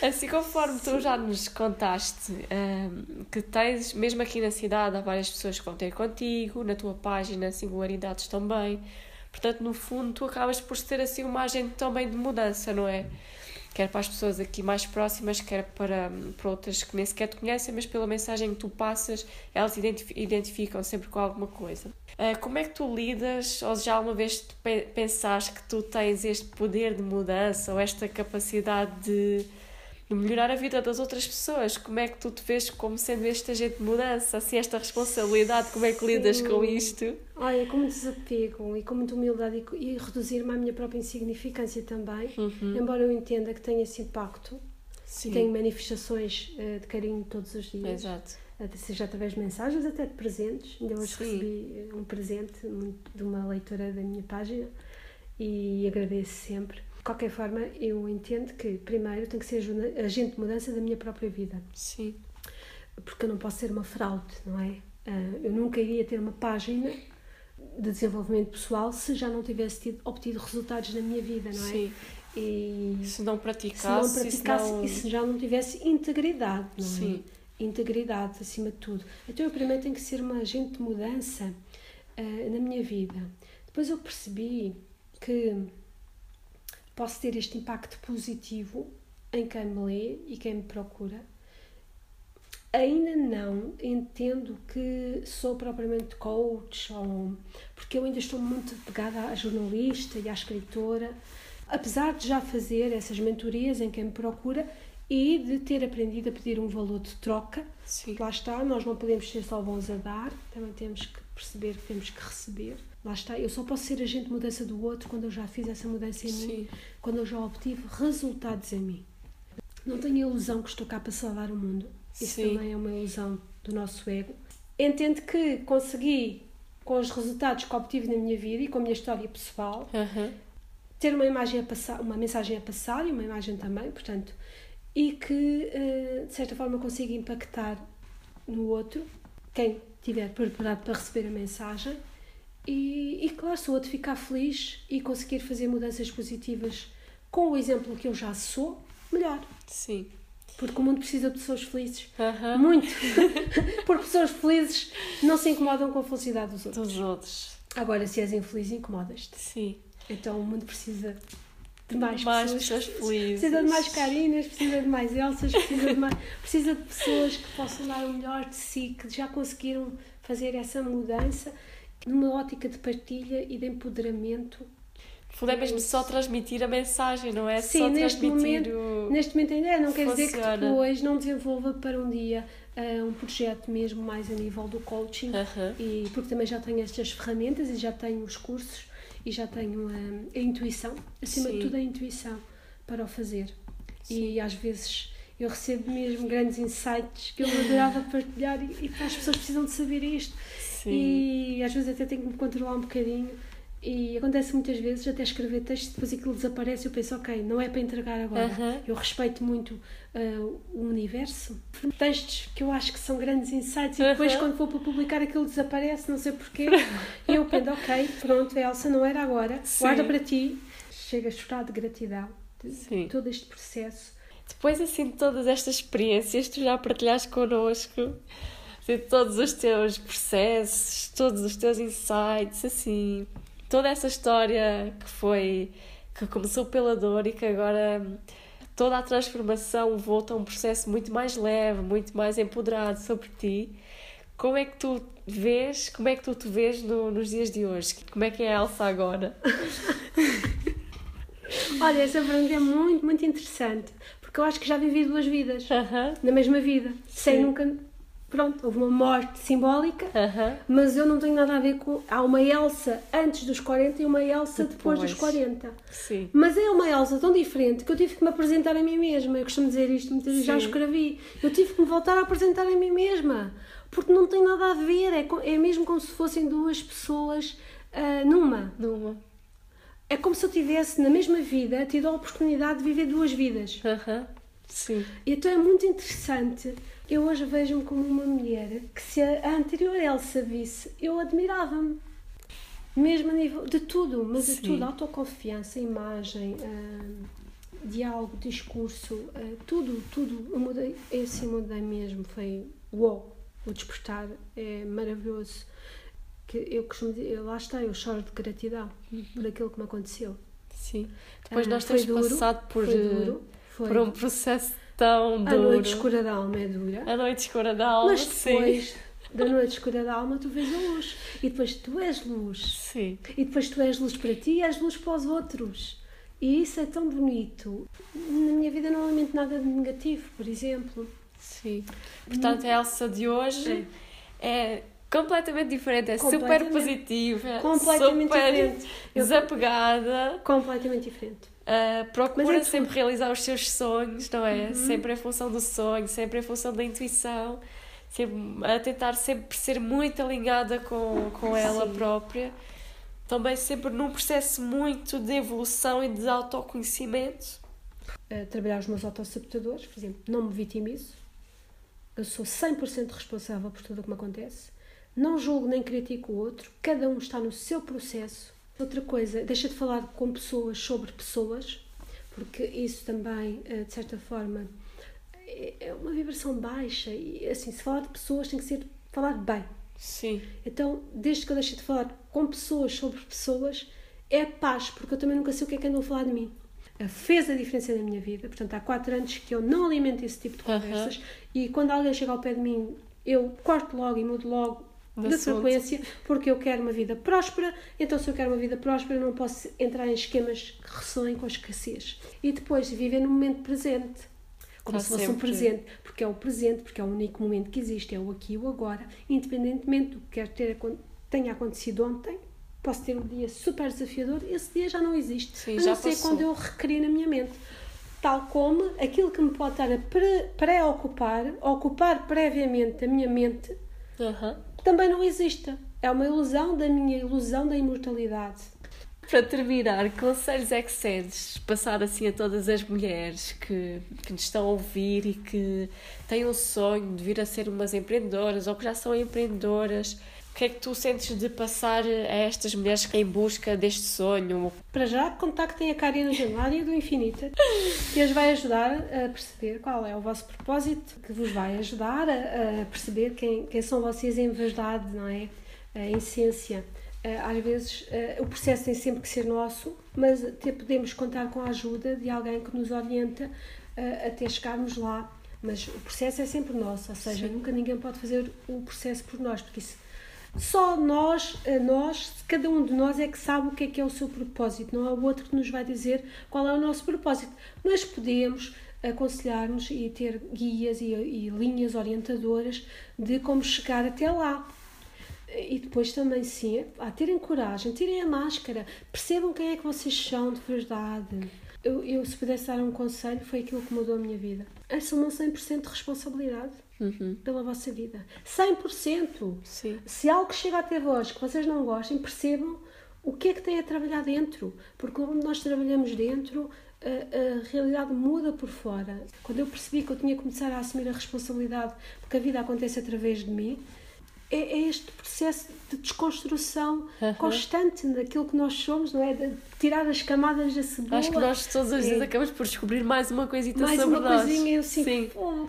Assim conforme tu já nos contaste um, que tens, mesmo aqui na cidade, há várias pessoas que vão ter contigo, na tua página, singularidades também. Portanto, no fundo, tu acabas por ser assim uma agente também de mudança, não é? Quer para as pessoas aqui mais próximas, quer para, para outras que nem sequer te conhecem, mas pela mensagem que tu passas, elas identificam sempre com alguma coisa. Uh, como é que tu lidas, ou já alguma vez pensaste que tu tens este poder de mudança ou esta capacidade de de melhorar a vida das outras pessoas. Como é que tu te vês como sendo este agente de mudança? Assim, esta responsabilidade, como é que Sim. lidas com isto? Olha, com muito desapego e com muita humildade e, e reduzir-me à minha própria insignificância também, uhum. embora eu entenda que tenha esse impacto. Sim. Tenho manifestações uh, de carinho todos os dias. Exato. Seja através de mensagens, até de presentes. Ainda hoje Sim. recebi eh, um presente de uma leitora da minha página e agradeço sempre qualquer forma, eu entendo que primeiro tenho que ser agente de mudança da minha própria vida. Sim. Porque eu não posso ser uma fraude, não é? Ah, eu nunca iria ter uma página de desenvolvimento pessoal se já não tivesse tido, obtido resultados na minha vida, não é? Sim. E se não praticasse, se não praticasse se não... e se já não tivesse integridade, não é? Sim. Integridade acima de tudo. Então eu primeiro tenho que ser uma agente de mudança uh, na minha vida. Depois eu percebi que posso ter este impacto positivo em quem me lê e quem me procura. Ainda não entendo que sou propriamente coach, ou, porque eu ainda estou muito pegada à jornalista e à escritora, apesar de já fazer essas mentorias em quem me procura e de ter aprendido a pedir um valor de troca. Sim. Lá está, nós não podemos ser só bons a dar, também temos que perceber que temos que receber. Lá está, eu só posso ser agente de mudança do outro quando eu já fiz essa mudança em Sim. mim, quando eu já obtive resultados em mim. Não tenho a ilusão que estou cá para salvar o mundo. Isso Sim. também é uma ilusão do nosso ego. Entendo que consegui, com os resultados que obtive na minha vida e com a minha história pessoal, uhum. ter uma imagem a passar, uma mensagem a passar e uma imagem também, portanto, e que eh, de certa forma consiga impactar no outro, quem estiver preparado para receber a mensagem e, e claro, se o outro ficar feliz e conseguir fazer mudanças positivas com o exemplo que eu já sou, melhor. Sim. Porque o mundo precisa de pessoas felizes. Uhum. Muito. *laughs* Porque pessoas felizes não se incomodam com a felicidade dos outros. Dos outros. Agora, se és infeliz, incomodas-te. Sim. Então o mundo precisa de mais, mais pessoas, pessoas felizes. Precisa de mais Carinas, precisa de mais Elsas, precisa de, mais, precisa de pessoas que possam dar o melhor de si, que já conseguiram fazer essa mudança numa ótica de partilha e de empoderamento. Fundo é mesmo só transmitir a mensagem, não é? Sim, só neste momento, o... neste momento ainda é. Não quer dizer que depois não desenvolva para um dia uh, um projeto mesmo mais a nível do coaching, uh -huh. e, porque também já tenho estas ferramentas e já tenho os cursos e já tenho a, a intuição, acima Sim. de tudo a intuição para o fazer. Sim. E às vezes eu recebo mesmo grandes insights que eu adorava *laughs* partilhar e, e as pessoas precisam de saber isto. Sim. E às vezes até tenho que me controlar um bocadinho. E acontece muitas vezes até escrever texto, depois aquilo desaparece eu penso, ok, não é para entregar agora. Eu respeito muito uh, o universo. Textos que eu acho que são grandes insights e depois quando for para publicar aquilo desaparece, não sei porquê. e eu penso, ok, pronto, Elsa, não era agora, Sim. guarda para ti. Chega a chorar de gratidão de Sim. todo este processo. Depois assim de todas estas experiências, tu já partilhaste connosco de todos os teus processos, todos os teus insights, assim, toda essa história que foi, que começou pela dor e que agora toda a transformação volta a um processo muito mais leve, muito mais empoderado sobre ti. Como é que tu vês, como é que tu te vês no, nos dias de hoje? Como é que é a Elsa agora? *laughs* Olha, essa pergunta é muito, muito interessante, porque eu acho que já vivi duas vidas, uh -huh. na mesma vida, Sim. sem nunca pronto, houve uma morte simbólica, uh -huh. mas eu não tenho nada a ver com. Há uma Elsa antes dos 40 e uma Elsa depois, depois dos 40. Sim. Mas é uma Elsa tão diferente que eu tive que me apresentar a mim mesma. Eu costumo dizer isto, muitas vezes já escrevi. Eu tive que me voltar a apresentar a mim mesma, porque não tem nada a ver, é, é mesmo como se fossem duas pessoas uh, numa. Numa. É como se eu tivesse, na mesma vida, tido a oportunidade de viver duas vidas. Uh -huh. Sim. Então é muito interessante eu hoje vejo-me como uma mulher que se a anterior Elsa visse, eu admirava-me. Mesmo a nível de tudo, mas Sim. de tudo, autoconfiança, imagem, uh, diálogo, discurso, uh, tudo, tudo. Eu mudei, eu sim mudei mesmo. Foi uau, o despertar é maravilhoso. Que eu costumo dizer, lá está, eu choro de gratidão uhum. por aquilo que me aconteceu. Sim. Depois uh, nós temos passado por, duro, por um processo tão duro. A noite escura da alma é dura. A noite escura da alma, Mas depois sim. *laughs* da noite escura da alma tu vês a luz. E depois tu és luz. Sim. E depois tu és luz para ti e és luz para os outros. E isso é tão bonito. Na minha vida não lamento nada de negativo, por exemplo. Sim. Portanto, a Elsa de hoje é completamente diferente, é completamente. super positiva, completamente super diferente. desapegada. Completamente diferente. Uh, procura é sempre realizar os seus sonhos, não é? Uhum. Sempre em função do sonho, sempre em função da intuição, sempre, a tentar sempre ser muito alinhada com, com ela Sim. própria. Também sempre num processo muito de evolução e de autoconhecimento. Uh, trabalhar os meus autossabotadores, por exemplo, não me vitimizo. Eu sou 100% responsável por tudo o que me acontece. Não julgo nem critico o outro. Cada um está no seu processo Outra coisa, deixa de falar com pessoas sobre pessoas, porque isso também, eh, de certa forma, é, é uma vibração baixa e assim, se falar de pessoas tem que ser falar bem. Sim. Então, desde que eu deixei de falar com pessoas sobre pessoas, é paz, porque eu também nunca sei o que é que andam a falar de mim. Fez a diferença na minha vida, portanto, há quatro anos que eu não alimento esse tipo de conversas e quando alguém chega ao pé de mim, eu corto logo e mudo logo da, da frequência, porque eu quero uma vida próspera, então se eu quero uma vida próspera não posso entrar em esquemas que ressoem com a escassez. E depois viver no momento presente, como Está se fosse um presente, porque é o presente, porque é o único momento que existe, é o aqui e o agora, independentemente do que quer ter, tenha acontecido ontem, posso ter um dia super desafiador, esse dia já não existe, Sim, a não ser quando eu requerir na minha mente. Tal como aquilo que me pode estar a preocupar, ocupar previamente a minha mente, uhum também não existe. É uma ilusão da minha ilusão da imortalidade. Para terminar, conselhos é que cedes passar assim a todas as mulheres que, que nos estão a ouvir e que têm o sonho de vir a ser umas empreendedoras ou que já são empreendedoras? Que é que tu sentes de passar a estas mulheres em busca deste sonho? Para já, contactem a Karina Gelária do Infinita, que as vai ajudar a perceber qual é o vosso propósito, que vos vai ajudar a, a perceber quem, quem são vocês em verdade, não é? Em essência. Às vezes o processo tem sempre que ser nosso, mas até podemos contar com a ajuda de alguém que nos orienta até chegarmos lá. Mas o processo é sempre nosso, ou seja, Sim. nunca ninguém pode fazer o processo por nós, porque isso só nós, nós, cada um de nós é que sabe o que é que é o seu propósito, não há o outro que nos vai dizer qual é o nosso propósito. Mas podemos aconselhar-nos e ter guias e, e linhas orientadoras de como chegar até lá. E depois também, sim, a terem coragem, tirem a máscara, percebam quem é que vocês são de verdade. Eu, eu se pudesse dar um conselho, foi aquilo que mudou a minha vida. Assumam 100% de responsabilidade uhum. pela vossa vida. 100%. Sim. Se algo chega até vós que vocês não gostem, percebam o que é que têm a trabalhar dentro. Porque quando nós trabalhamos dentro, a, a, realidade muda por fora. Quando eu percebi que eu tinha que começar a assumir a responsabilidade, porque a vida acontece através de mim, é, é este processo de desconstrução uhum. constante daquilo que nós somos, não é? De tirar as camadas da cebola. Acho que nós todos os dias é. acabamos por descobrir mais uma coisita mais sobre nós. Mais uma coisinha, eu sinto, Sim. Oh,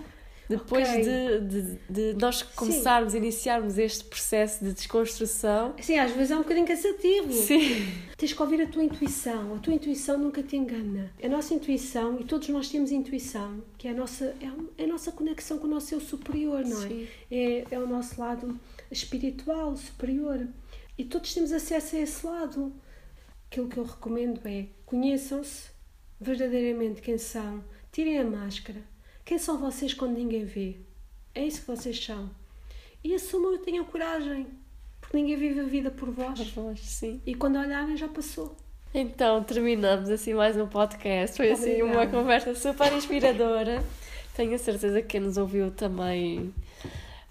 depois Ok. de, de, de nós começarmos, iniciarmos este processo de desconstrução. Sim, às vezes é um bocadinho cansativo. Sim, Tens que ouvir a tua intuição. A tua intuição nunca te engana. A nossa intuição, e todos nós temos intuição, que é a nossa, é a- é a nossa conexão com o nosso eu superior, não é? Sim. é? É o nosso lado espiritual, superior. E todos temos acesso a esse lado. Aquilo que eu recomendo é conheçam-se verdadeiramente quem são, tirem a máscara. Quem são vocês quando ninguém vê? É isso que vocês são. E assumam e tenham coragem, porque ninguém vive a vida por vós. Vós, sim. E quando olharem já passou. Então, terminamos assim mais um podcast. Foi assim uma Obrigada. conversa super inspiradora. Tenho a certeza que quem nos ouviu também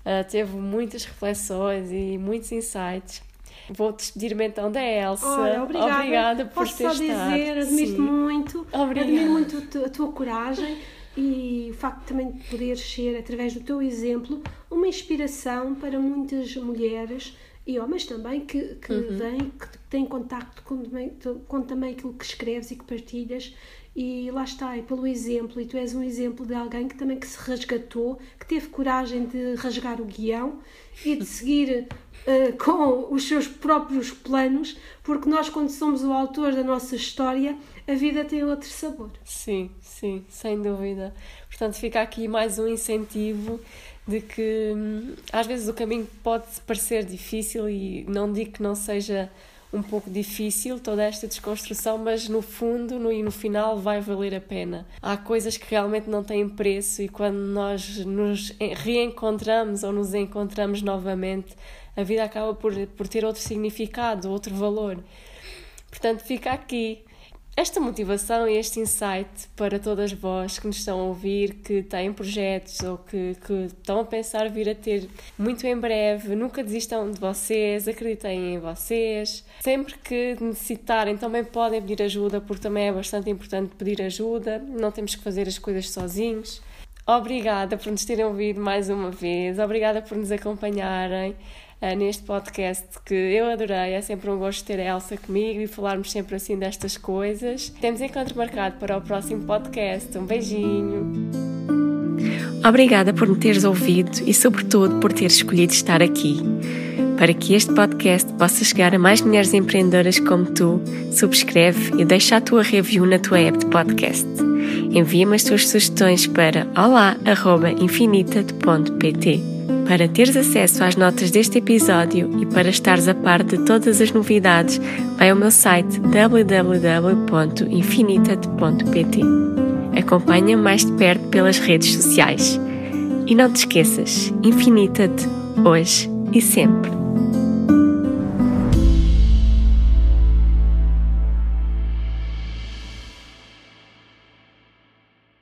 ah, teve muitas reflexões e muitos insights. Vou despedir-me então da Elsa. Olha, obrigada. por Posso ter só estado. dizer, admiro-te muito. Obrigada. Admiro muito a tua coragem e o facto também de poderes ser, através do teu exemplo, uma inspiração para muitas mulheres e homens também que, que Uhum. vêm, que têm contacto com, também- com também aquilo que escreves e que partilhas. E lá está, e pelo exemplo, e tu és um exemplo de alguém que também que se resgatou, que teve coragem de rasgar o guião e de seguir eh, com os seus próprios planos, porque nós, quando somos o autor da nossa história, a vida tem outro sabor. Sim, sim, sem dúvida. Portanto, fica aqui mais um incentivo de que hum, às vezes o caminho pode parecer difícil e não digo que não seja um pouco difícil toda esta desconstrução, mas no fundo no, e no final vai valer a pena. Há coisas que realmente não têm preço e quando nós nos en- reencontramos ou nos encontramos novamente, a vida acaba por, por ter outro significado, outro valor. Portanto, fica aqui esta motivação e este insight para todas vós que nos estão a ouvir, que têm projetos ou que, que estão a pensar vir a ter muito em breve. Nunca desistam de vocês, acreditem em vocês. Sempre que necessitarem, também podem pedir ajuda, porque também é bastante importante pedir ajuda. Não temos que fazer as coisas sozinhos. Obrigada por nos terem ouvido mais uma vez, obrigada por nos acompanharem uh, neste podcast que eu adorei. É sempre um gosto ter a Elsa comigo e falarmos sempre assim destas coisas. Temos encontro marcado para o próximo podcast. Um beijinho. Obrigada por me teres ouvido e, sobretudo, por teres escolhido estar aqui. Para que este podcast possa chegar a mais mulheres empreendedoras como tu, subscreve e deixa a tua review na tua app de podcast. Envia-me as tuas sugestões para olá.infinita.pt. Para teres acesso às notas deste episódio e para estares a par de todas as novidades, vai ao meu site www.infinitat.pt. Acompanha-me mais de perto pelas redes sociais. E não te esqueças, infinita-te hoje e sempre.